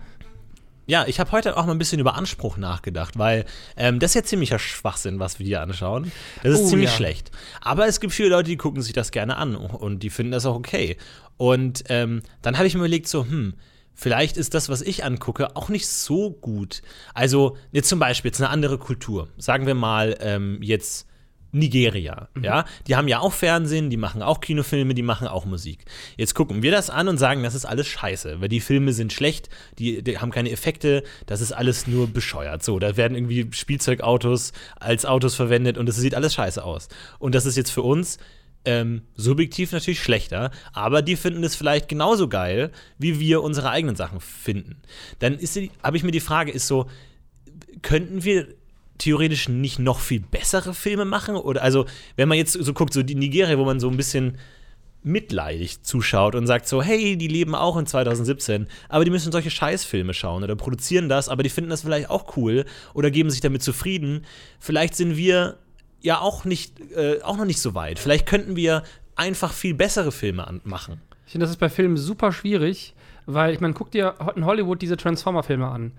Ja, ich habe heute auch mal ein bisschen über Anspruch nachgedacht, weil ähm, das ist ja ziemlicher Schwachsinn, was wir hier anschauen. Das ist Oh, ziemlich ja. schlecht. Aber es gibt viele Leute, die gucken sich das gerne an und die finden das auch okay. Und ähm, dann habe ich mir überlegt, so, hm, vielleicht ist das, was ich angucke, auch nicht so gut. Also, jetzt zum Beispiel, jetzt eine andere Kultur. Sagen wir mal, ähm, jetzt Nigeria, Mhm. ja, die haben ja auch Fernsehen, die machen auch Kinofilme, die machen auch Musik. Jetzt gucken wir das an und sagen, das ist alles scheiße, weil die Filme sind schlecht, die, die haben keine Effekte, das ist alles nur bescheuert. So, da werden irgendwie Spielzeugautos als Autos verwendet und es sieht alles scheiße aus. Und das ist jetzt für uns ähm, subjektiv natürlich schlechter, aber die finden es vielleicht genauso geil, wie wir unsere eigenen Sachen finden. Dann habe ich mir die Frage, ist so, könnten wir theoretisch nicht noch viel bessere Filme machen? Oder also, wenn man jetzt so guckt, so die Nigeria, wo man so ein bisschen mitleidig zuschaut und sagt so, hey, die leben auch in 2017, aber die müssen solche Scheißfilme schauen oder produzieren das, aber die finden das vielleicht auch cool oder geben sich damit zufrieden. Vielleicht sind wir ja auch nicht, äh, auch noch nicht so weit. Vielleicht könnten wir einfach viel bessere Filme machen. Ich finde, das ist bei Filmen super schwierig, weil ich meine, guck dir in Hollywood diese Transformer-Filme an.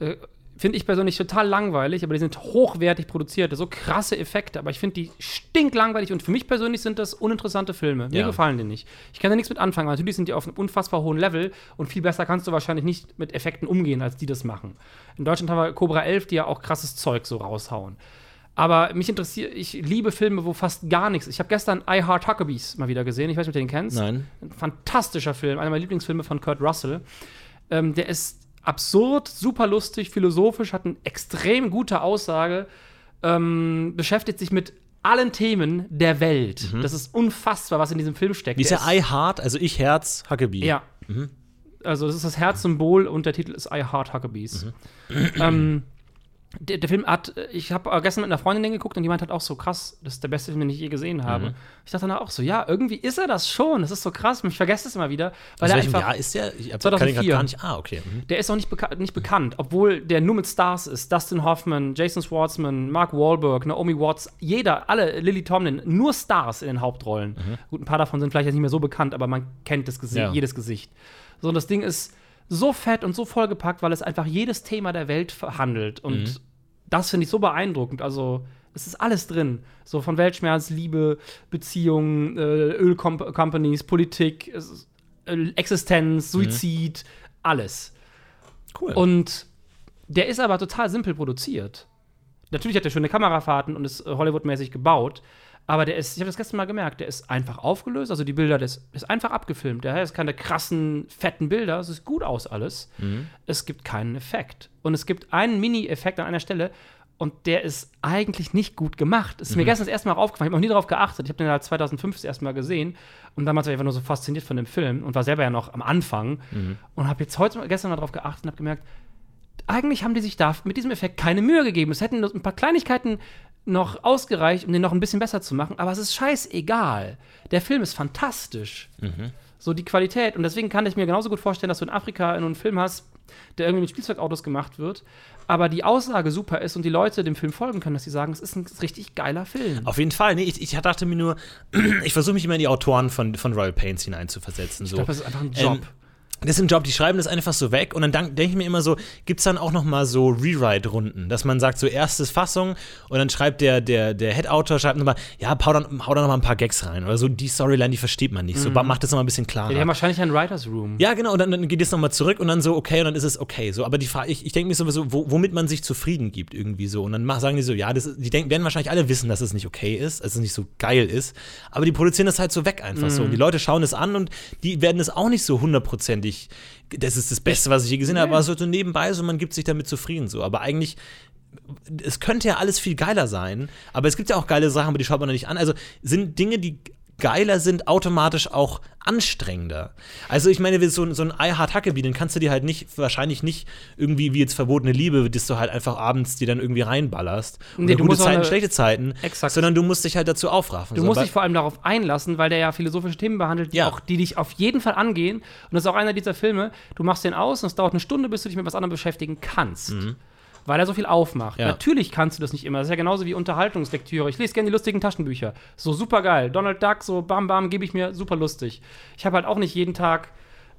Äh, finde ich persönlich total langweilig, aber die sind hochwertig produziert, so krasse Effekte, aber ich finde die stinklangweilig und für mich persönlich sind das uninteressante Filme. Mir Ja. gefallen die nicht. Ich kann da nichts mit anfangen, natürlich sind die auf einem unfassbar hohen Level und viel besser kannst du wahrscheinlich nicht mit Effekten umgehen, als die das machen. In Deutschland haben wir Cobra 11, die ja auch krasses Zeug so raushauen. Aber mich interessiert, ich liebe Filme, wo fast gar nichts. Ich habe gestern I Heart Huckabees mal wieder gesehen. Ich weiß nicht, ob du den kennst. Nein. Ein fantastischer Film, einer meiner Lieblingsfilme von Kurt Russell. Ähm, der ist absurd, super lustig, philosophisch, hat eine extrem gute Aussage, ähm, beschäftigt sich mit allen Themen der Welt. Das ist unfassbar, was in diesem Film steckt. Wie ist Der I Heart, also ich Herz, Huckabee. ja. Also, das ist das Herzsymbol und der Titel ist I Heart Huckabees. ähm, der, der Film hat, ich habe gestern mit einer Freundin den geguckt und die meint halt auch so krass, das ist der beste Film, den ich je gesehen habe. Ich dachte dann auch so, ja, irgendwie ist er das schon. Das ist so krass. Ich vergesse es immer wieder, weil Aus er welchem einfach Jahr ist der? Ich hab- 2004. kann ich grad gar nicht. Ah, okay. Mhm. der ist auch nicht, beka nicht bekannt, obwohl der nur mit Stars ist. Dustin Hoffman, Jason Schwartzman, Mark Wahlberg, Naomi Watts, jeder, alle, Lily Tomlin, nur Stars in den Hauptrollen. Gut, ein paar davon sind vielleicht jetzt nicht mehr so bekannt, aber man kennt das Gesicht, Ja. jedes Gesicht. So, und das Ding ist so fett und so vollgepackt, weil es einfach jedes Thema der Welt verhandelt. Und das finde ich so beeindruckend. Also, es ist alles drin. So von Weltschmerz, Liebe, Beziehungen, äh, Ölcompanies, Politik, äh, Existenz, Suizid, alles. Cool. Und der ist aber total simpel produziert. Natürlich hat er schöne Kamerafahrten und ist äh, Hollywood-mäßig gebaut, aber der ist, ich habe das gestern mal gemerkt, der ist einfach aufgelöst, also die Bilder, der ist, ist einfach abgefilmt. Der ist keine krassen, fetten Bilder, es sieht gut aus alles. Es gibt keinen Effekt. Und es gibt einen Mini-Effekt an einer Stelle und der ist eigentlich nicht gut gemacht. Es ist mir gestern das erste Mal aufgefallen, ich habe noch nie darauf geachtet. Ich habe den halt 2005 das erste Mal gesehen und damals war ich einfach nur so fasziniert von dem Film und war selber ja noch am Anfang und habe jetzt heute gestern mal darauf geachtet und habe gemerkt, eigentlich haben die sich da mit diesem Effekt keine Mühe gegeben. Es hätten nur ein paar Kleinigkeiten noch ausgereicht, um den noch ein bisschen besser zu machen, aber es ist scheißegal. Der Film ist fantastisch. So die Qualität. Und deswegen kann ich mir genauso gut vorstellen, dass du in Afrika einen Film hast, der irgendwie mit Spielzeugautos gemacht wird, aber die Aussage super ist und die Leute dem Film folgen können, dass sie sagen, es ist ein richtig geiler Film. Auf jeden Fall. Nee, ich, ich dachte mir nur, ich versuche mich immer in die Autoren von, von Royal Pains hineinzuversetzen. So. Ich glaube, das ist einfach ein Job. Ähm, das ist ein Job, die schreiben das einfach so weg und dann denke ich mir immer so, gibt es dann auch noch mal so Rewrite-Runden, dass man sagt, so erstes Fassung und dann schreibt der, der, der Head-Autor, schreibt nochmal, ja, hau da, hau da noch mal ein paar Gags rein oder so, die Storyline, die versteht man nicht, so macht das noch mal ein bisschen klarer. Mhm. ja, die haben wahrscheinlich einen Writers Room. Ja, genau, und dann, dann geht es nochmal zurück und dann so, okay, und dann ist es okay. So, aber die Frage, ich, ich denke mir sowieso, wo, womit man sich zufrieden gibt, irgendwie so. Und dann mach, sagen die so, ja, das ist, die denken, werden wahrscheinlich alle wissen, dass es nicht okay ist, dass es nicht so geil ist. Aber die produzieren das halt so weg einfach so. Und die Leute schauen es an und die werden es auch nicht so hundertprozentig, das ist das Beste, was ich je gesehen habe, aber so, so nebenbei, so man gibt sich damit zufrieden so. Aber eigentlich es könnte ja alles viel geiler sein, aber es gibt ja auch geile Sachen, aber die schaut man noch nicht an. Also sind Dinge, die geiler sind, automatisch auch anstrengender. Also ich meine, so, so ein I Heart Huckabee, den kannst du dir halt nicht, wahrscheinlich nicht irgendwie wie jetzt verbotene Liebe, dass du halt einfach abends dir dann irgendwie reinballerst. Nee, Oder du gute Zeiten, schlechte Zeiten. Exakt. Sondern du musst dich halt dazu aufraffen. Du so. musst dich vor allem darauf einlassen, weil der ja philosophische Themen behandelt, die, Ja. auch, die dich auf jeden Fall angehen. Und das ist auch einer dieser Filme, du machst den aus und es dauert eine Stunde, bis du dich mit was anderem beschäftigen kannst. Weil er so viel aufmacht. Mhm. Ja. Natürlich kannst du das nicht immer. Das ist ja genauso wie Unterhaltungslektüre. Ich lese gerne die lustigen Taschenbücher. So super geil. Donald Duck, so bam bam, gebe ich mir super lustig. Ich habe halt auch nicht jeden Tag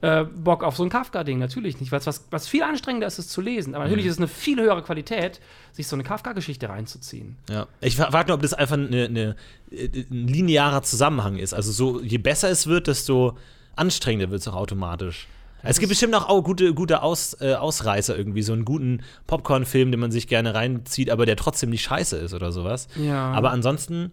äh, Bock auf so ein Kafka-Ding. Natürlich nicht. Weil es was, was viel anstrengender ist, es zu lesen. Aber Mhm. natürlich ist es eine viel höhere Qualität, sich so eine Kafka-Geschichte reinzuziehen. Ja. Ich frage nur, ob das einfach eine, eine, ein linearer Zusammenhang ist. Also so, je besser es wird, desto anstrengender wird es auch automatisch. Es gibt bestimmt auch, gute, gute Aus, äh, Ausreißer irgendwie, so einen guten Popcorn-Film, den man sich gerne reinzieht, aber der trotzdem nicht scheiße ist oder sowas. Ja. Aber ansonsten,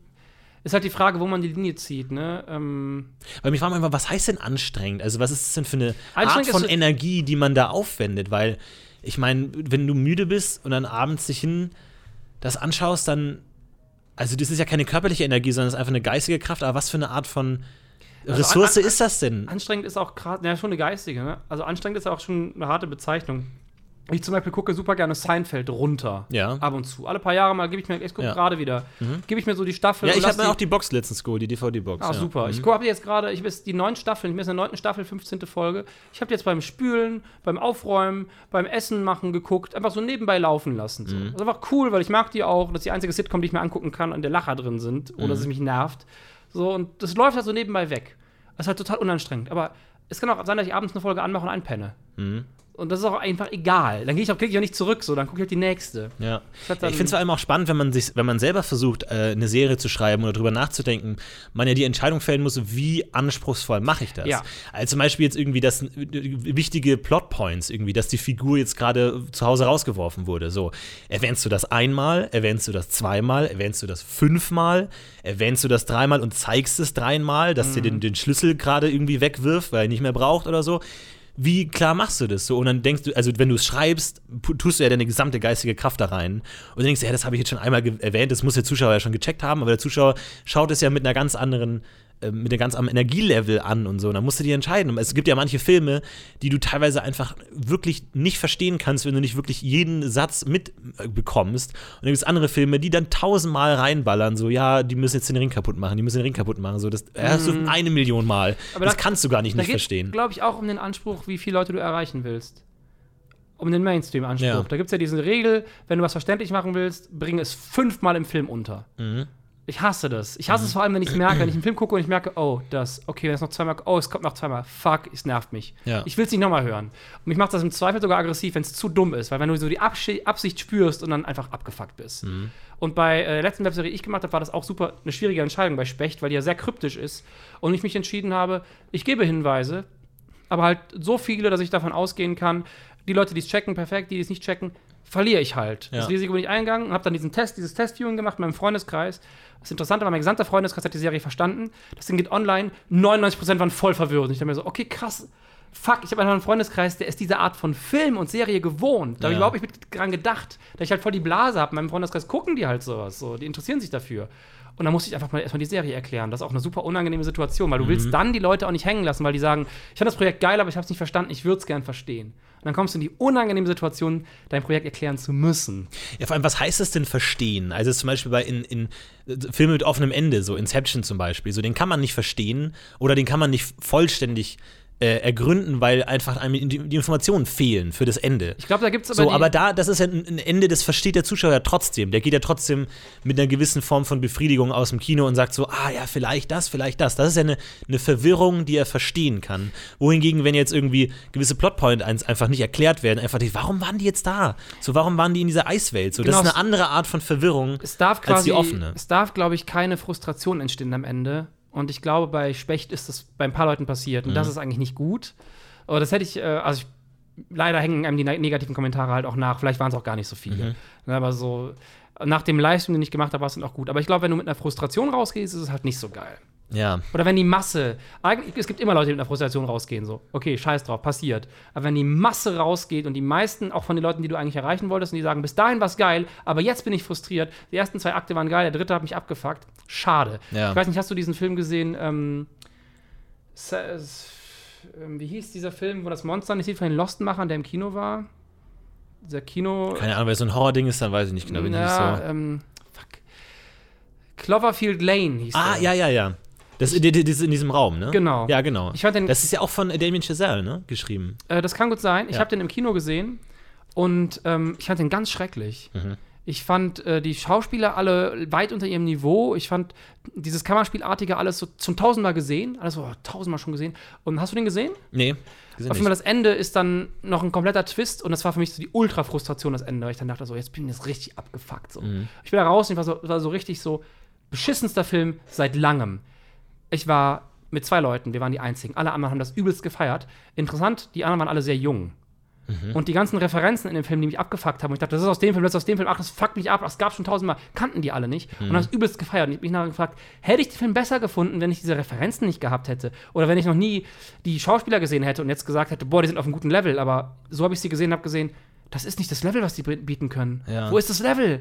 Ist halt die Frage, wo man die Linie zieht, ne? Ähm, weil mich fragt man immer, was heißt denn anstrengend? Also, was ist das denn für eine Art von Energie, die man da aufwendet? Weil, ich meine, wenn du müde bist und dann abends dich hin das anschaust, dann. Also, das ist ja keine körperliche Energie, sondern es ist einfach eine geistige Kraft. Aber was für eine Art von Also Ressource an- an- ist das denn? anstrengend ist auch gerade, ja, schon eine geistige, ne? Also anstrengend ist auch schon eine harte Bezeichnung. Ich zum Beispiel gucke super gerne Seinfeld runter. Ja. Ab und zu. Alle paar Jahre mal gebe ich mir, ich gucke Ja. Mhm. gerade wieder, gebe ich mir so die Staffel. Ja, ich habe mir auch die Box letztens geholt, die DVD-Box. Ah, ja. super. Mhm. Ich habe jetzt gerade, ich weiß die neuen Staffeln, ich bin jetzt in der neunten Staffel, 15. Folge. Ich habe jetzt beim Spülen, beim Aufräumen, beim Essen machen geguckt, einfach so nebenbei laufen lassen. So. Mhm. Das ist einfach cool, weil ich mag die auch. Das ist die einzige Sitcom, die ich mir angucken kann, an der Lacher drin sind, ohne Mhm. dass es mich nervt. So, und das läuft halt so nebenbei weg. Das ist halt total unanstrengend. Aber es kann auch sein, dass ich abends eine Folge anmache und einpenne. Mhm. Und das ist auch einfach egal. Dann gehe ich auch, klicke ich auch nicht zurück, so, dann gucke ich halt die nächste. Ja. Ich finde es vor allem auch spannend, wenn man sich, wenn man selber versucht, äh, eine Serie zu schreiben oder drüber nachzudenken, man ja die Entscheidung fällen muss, wie anspruchsvoll mache ich das? Ja. Also zum Beispiel jetzt irgendwie das äh, wichtige Plotpoints, irgendwie, dass die Figur jetzt gerade zu Hause rausgeworfen wurde. So, erwähnst du das einmal, erwähnst du das zweimal, erwähnst du das fünfmal, erwähnst du das dreimal und zeigst es dreimal, dass dir den, den Schlüssel gerade irgendwie wegwirft, weil er nicht mehr braucht oder so. Wie klar machst du das so? Und dann denkst du, also wenn du es schreibst, tust du ja deine gesamte geistige Kraft da rein. Und dann denkst du, ja, das habe ich jetzt schon einmal erwähnt, das muss der Zuschauer ja schon gecheckt haben, aber der Zuschauer schaut es ja mit einer ganz anderen, äh, mit einem ganz anderen Energielevel an und so. Und dann musst du dir entscheiden. Es gibt ja manche Filme, die du teilweise einfach wirklich nicht verstehen kannst, wenn du nicht wirklich jeden Satz mitbekommst. Und dann gibt es andere Filme, die dann tausendmal reinballern, so, ja, die müssen jetzt den Ring kaputt machen, die müssen den Ring kaputt machen. So, das hast du eine Million Mal. Mhm. Aber das da- kannst du gar nicht Da nicht geht verstehen. glaube ich, auch um den Anspruch, wie viele Leute du erreichen willst. Um den Mainstream-Anspruch. Ja. Da gibt es ja diese Regel, wenn du was verständlich machen willst, bring es fünfmal im Film unter. Mhm. Ich hasse das. Ich hasse es vor allem, wenn ich es merke, wenn ich einen Film gucke und ich merke, oh, das, okay, wenn es noch zweimal, oh, es kommt noch zweimal, fuck, es nervt mich. Ja. Ich will es nicht nochmal hören. Und mich macht das im Zweifel sogar aggressiv, wenn es zu dumm ist, weil wenn du so die Abschi Absicht spürst und dann einfach abgefuckt bist. Mhm. Und bei äh, der letzten Webserie, die ich gemacht habe, war das auch super eine schwierige Entscheidung bei Specht, weil die ja sehr kryptisch ist. Und ich mich entschieden habe, ich gebe Hinweise, aber halt so viele, dass ich davon ausgehen kann, die Leute, die es checken, perfekt, die es nicht checken, verliere ich halt. Ja. Das Risiko bin ich eingegangen und habe dann diesen Test, dieses Testviewing gemacht mit meinem Freundeskreis. Das Interessante war, mein gesamter Freundeskreis hat die Serie verstanden. Das Ding geht online, 99% waren voll verwirrt. Und ich dachte mir so, okay, krass. Fuck, ich habe einfach einen Freundeskreis, der ist diese Art von Film und Serie gewohnt. Da habe ich überhaupt nicht mit dran gedacht, dass ich halt voll die Blase habe. In meinem Freundeskreis gucken die halt sowas. So. Die interessieren sich dafür. Und dann musste ich einfach mal erstmal die Serie erklären. Das ist auch eine super unangenehme Situation, weil du Mhm. willst dann die Leute auch nicht hängen lassen, weil die sagen, ich fand das Projekt geil, aber ich habe es nicht verstanden, ich würde es gern verstehen. Und dann kommst du in die unangenehme Situation, dein Projekt erklären zu müssen. Ja, vor allem, was heißt das denn verstehen? Also zum Beispiel bei in, in äh, Filmen mit offenem Ende, so Inception zum Beispiel, so den kann man nicht verstehen oder den kann man nicht vollständig äh, ergründen, weil einfach einem die, die Informationen fehlen für das Ende. Ich glaube, da gibt es aber. So, aber da, das ist ja ein ein Ende, das versteht der Zuschauer ja trotzdem. Der geht ja trotzdem mit einer gewissen Form von Befriedigung aus dem Kino und sagt so, ah ja, vielleicht das, vielleicht das. Das ist ja eine, eine Verwirrung, die er verstehen kann. Wohingegen, wenn jetzt irgendwie gewisse Plotpoints einfach nicht erklärt werden, einfach die, warum waren die jetzt da? So, warum waren die in dieser Eiswelt? So, Genau, das ist eine andere Art von Verwirrung es darf als quasi, die offene. es darf, glaube ich, keine Frustration entstehen am Ende. Und ich glaube, bei Specht ist das bei ein paar Leuten passiert. Und Mhm. das ist eigentlich nicht gut. Aber das hätte ich, äh, also ich, leider hängen einem die ne- negativen Kommentare halt auch nach. Vielleicht waren es auch gar nicht so viele. Mhm. Ne, aber so, nach dem Livestream, den ich gemacht habe, war es dann auch gut. Aber ich glaube, wenn du mit einer Frustration rausgehst, ist es halt nicht so geil. Ja. Oder wenn die Masse, eigentlich, es gibt immer Leute, die mit einer Frustration rausgehen, so, okay, scheiß drauf, passiert. Aber wenn die Masse rausgeht und die meisten, auch von den Leuten, die du eigentlich erreichen wolltest, und die sagen, bis dahin war's geil, aber jetzt bin ich frustriert, die ersten zwei Akte waren geil, der dritte hat mich abgefuckt, schade. Ja. Ich weiß nicht, hast du diesen Film gesehen, ähm, ähm, wie hieß dieser Film, wo das Monster nicht sieht von den Lostenmachern, der im Kino war? Dieser Kino. Keine Ahnung, weil so ein Horror-Ding ist, dann weiß ich nicht genau, wie ja, so. ähm, fuck. Cloverfield Lane hieß Ah, der. ja, ja, ja. Das, die ist in diesem Raum, ne? Genau. Ja, genau. Ich fand den- das ist ja auch von Damien Chazelle, ne? Geschrieben. Äh, das kann gut sein. Ich Ja. habe den im Kino gesehen und ähm, ich fand den ganz schrecklich. Mhm. Ich fand äh, die Schauspieler alle weit unter ihrem Niveau. Ich fand dieses Kammerspielartige alles so zum tausendmal gesehen. Alles so oh, tausendmal schon gesehen. Und hast du den gesehen? Nee. gesehen Auf jeden Fall, das Ende ist dann noch ein kompletter Twist und das war für mich so die Ultra-Frustration, das Ende. Weil ich dann dachte, so, jetzt bin ich jetzt richtig abgefuckt. So. Mhm. Ich bin da raus und ich war so, war so richtig so beschissenster Film seit langem. Ich war mit zwei Leuten, wir waren die einzigen. Alle anderen haben das übelst gefeiert. Interessant, die anderen waren alle sehr jung. Und die ganzen Referenzen in dem Film, die mich abgefuckt haben, und ich dachte, das ist aus dem Film, das ist aus dem Film, ach, das fuckt mich ab, das gab schon tausendmal, kannten die alle nicht. Und haben das übelst gefeiert. Und ich habe mich nachher gefragt, hätte ich den Film besser gefunden, wenn ich diese Referenzen nicht gehabt hätte? Oder wenn ich noch nie die Schauspieler gesehen hätte und jetzt gesagt hätte, boah, die sind auf einem guten Level, aber so habe ich sie gesehen, habe gesehen, das ist nicht das Level, was die bieten können. Ja. Wo ist das Level?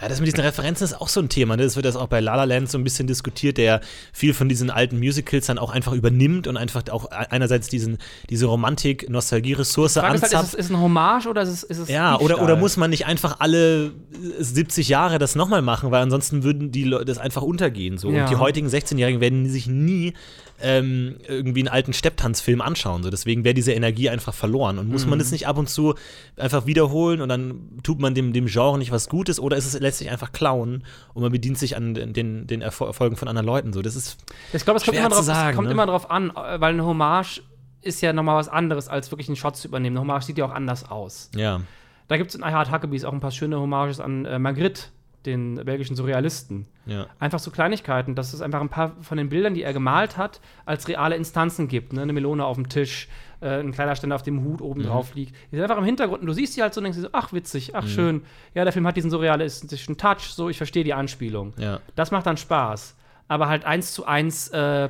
Ja, das mit diesen Referenzen ist auch so ein Thema. Ne? Das wird das auch bei La La Land so ein bisschen diskutiert, der viel von diesen alten Musicals dann auch einfach übernimmt und einfach auch einerseits diesen, diese Romantik-Nostalgie-Ressource Frage ist, halt, ist, anzapft. es, ist es ein Hommage oder ist es, ist es Ja, oder, Diebstahl? oder muss man nicht einfach alle 70 Jahre das nochmal machen, weil ansonsten würden die Leute das einfach untergehen. So. Ja. Und die heutigen 16-Jährigen werden sich nie ähm, irgendwie einen alten Stepptanzfilm anschauen. So. Deswegen wäre diese Energie einfach verloren. Und muss man Mhm. das nicht ab und zu einfach wiederholen und dann tut man dem, dem Genre nicht was Gutes oder ist es letztlich einfach klauen und man bedient sich an den, den, den Erfol- Erfolgen von anderen Leuten. So. Das ist Ich glaube, es kommt, immer drauf, sagen, es kommt ne? immer drauf an, äh, weil eine Hommage ist ja nochmal was anderes, als wirklich einen Shot zu übernehmen. Eine Hommage sieht ja auch anders aus. ja. Da gibt es in I Heart Huckabees auch ein paar schöne Hommages an äh, Magritte, den belgischen Surrealisten. Ja. Einfach so Kleinigkeiten, dass es einfach ein paar von den Bildern, die er gemalt hat, als reale Instanzen gibt. Ne? Eine Melone auf dem Tisch, äh, ein kleiner Ständer auf dem Hut oben drauf liegt. Die sind einfach im Hintergrund und du siehst die halt so und denkst dir so, ach witzig, ach schön. Ja, der Film hat diesen surrealistischen Touch, so, ich verstehe die Anspielung. Ja. Das macht dann Spaß. Aber halt eins zu eins äh,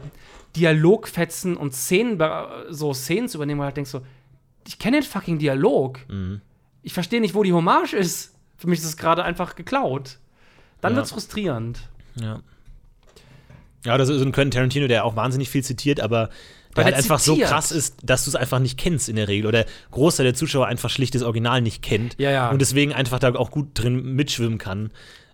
Dialogfetzen und Szenen, so Szenen zu übernehmen, wo du halt denkst so, ich kenne den fucking Dialog. Mhm. Ich verstehe nicht, wo die Hommage ist. Für mich ist es gerade einfach geklaut. Dann Ja. wird's frustrierend. Ja. Ja, das ist so ein Quentin Tarantino, der auch wahnsinnig viel zitiert, aber der Weil halt einfach so zitiert. krass ist, dass du es einfach nicht kennst in der Regel. Oder Großteil der Zuschauer einfach schlicht das Original nicht kennt. Ja, ja. Und deswegen einfach da auch gut drin mitschwimmen kann.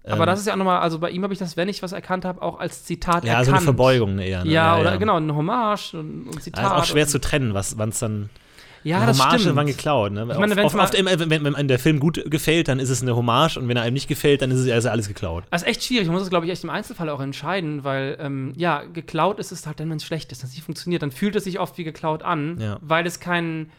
Aber das ist ja auch nochmal, also bei ihm habe ich das, wenn ich was erkannt habe, auch als Zitat Ja, erkannt. so eine Verbeugung eher. ne? Ja, oder genau, eine Hommage und ein Zitat. Ja, ist auch schwer zu trennen, wann es dann Ja, eine das Hommage stimmt. wann geklaut. Ne? Ich meine, oft, oft, oft immer, wenn, wenn einem der Film gut gefällt, dann ist es eine Hommage und wenn er einem nicht gefällt, dann ist es also alles geklaut. Das ist echt schwierig. Man muss es, glaube ich, echt im Einzelfall auch entscheiden, weil, ähm, ja, geklaut ist es halt dann, wenn es schlecht ist, wenn es nicht funktioniert, dann fühlt es sich oft wie geklaut an, Ja. weil es keinen,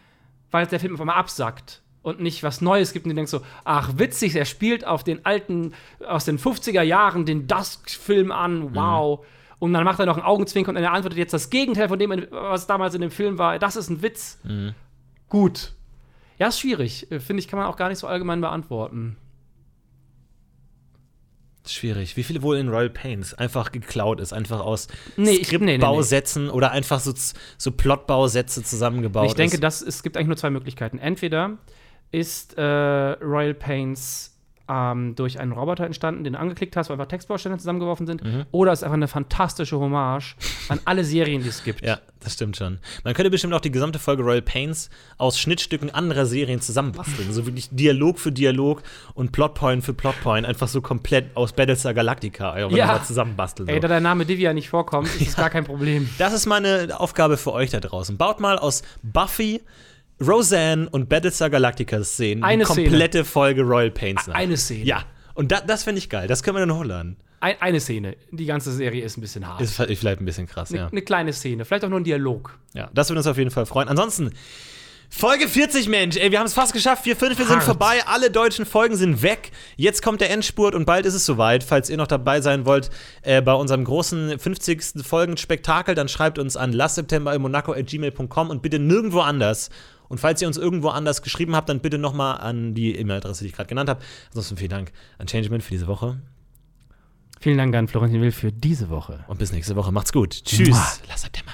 weil der Film auf einmal absackt und nicht was Neues gibt und du denkst so, ach, witzig, er spielt auf den alten, aus den 50er Jahren, den Dusk-Film an, wow. Und dann macht er noch einen Augenzwinker und er antwortet jetzt das Gegenteil von dem, was damals in dem Film war. Das ist ein Witz. Gut. Ja, ist schwierig. Äh, Finde ich, kann man auch gar nicht so allgemein beantworten. Schwierig. Wie viele wohl in Royal Pains einfach geklaut ist, einfach aus Nee, ich- nee, nee. Skriptbausätzen oder einfach so, so Plotbausätze zusammengebaut ich denke, ist. das, es gibt eigentlich nur zwei Möglichkeiten. Entweder ist äh, Royal Pains ähm, durch einen Roboter entstanden, den du angeklickt hast, wo einfach Textbausteine zusammengeworfen sind, Mhm. oder es ist einfach eine fantastische Hommage an alle Serien, die es gibt. Ja, das stimmt schon. Man könnte bestimmt auch die gesamte Folge Royal Pains aus Schnittstücken anderer Serien zusammenbasteln. so wirklich Dialog für Dialog und Plotpoint für Plotpoint. Einfach so komplett aus Battlestar Galactica Ja. ja. zusammenbasteln. So. Ey, da der Name Divya nicht vorkommt, ist das gar kein Problem. Das ist meine Aufgabe für euch da draußen. Baut mal aus Buffy, Roseanne und Battlestar Galactica Szenen Eine die komplette Folge Royal Pains nach. Eine Szene. Ja. Und da, das finde ich geil. Das können wir dann hochladen. Ein, eine Szene. Die ganze Serie ist ein bisschen hart. Ist vielleicht ein bisschen krass, Eine ja. eine kleine Szene. Vielleicht auch nur ein Dialog. Ja, das würde uns auf jeden Fall freuen. Ansonsten, Folge 40, Mensch. Ey, wir haben es fast geschafft. Vier Fünftel sind Hart. vorbei. Alle deutschen Folgen sind weg. Jetzt kommt der Endspurt und bald ist es soweit. Falls ihr noch dabei sein wollt äh, bei unserem großen 50. Folgenspektakel, dann schreibt uns an lastseptember.monaco.gmail.com und bitte nirgendwo anders. Und falls ihr uns irgendwo anders geschrieben habt, dann bitte nochmal an die E-Mail-Adresse, die ich gerade genannt habe. Ansonsten vielen Dank an Changeman für diese Woche Vielen Dank an Florentin Will für diese Woche. und bis nächste Woche. Macht's gut. Tschüss. Mua. Lass September.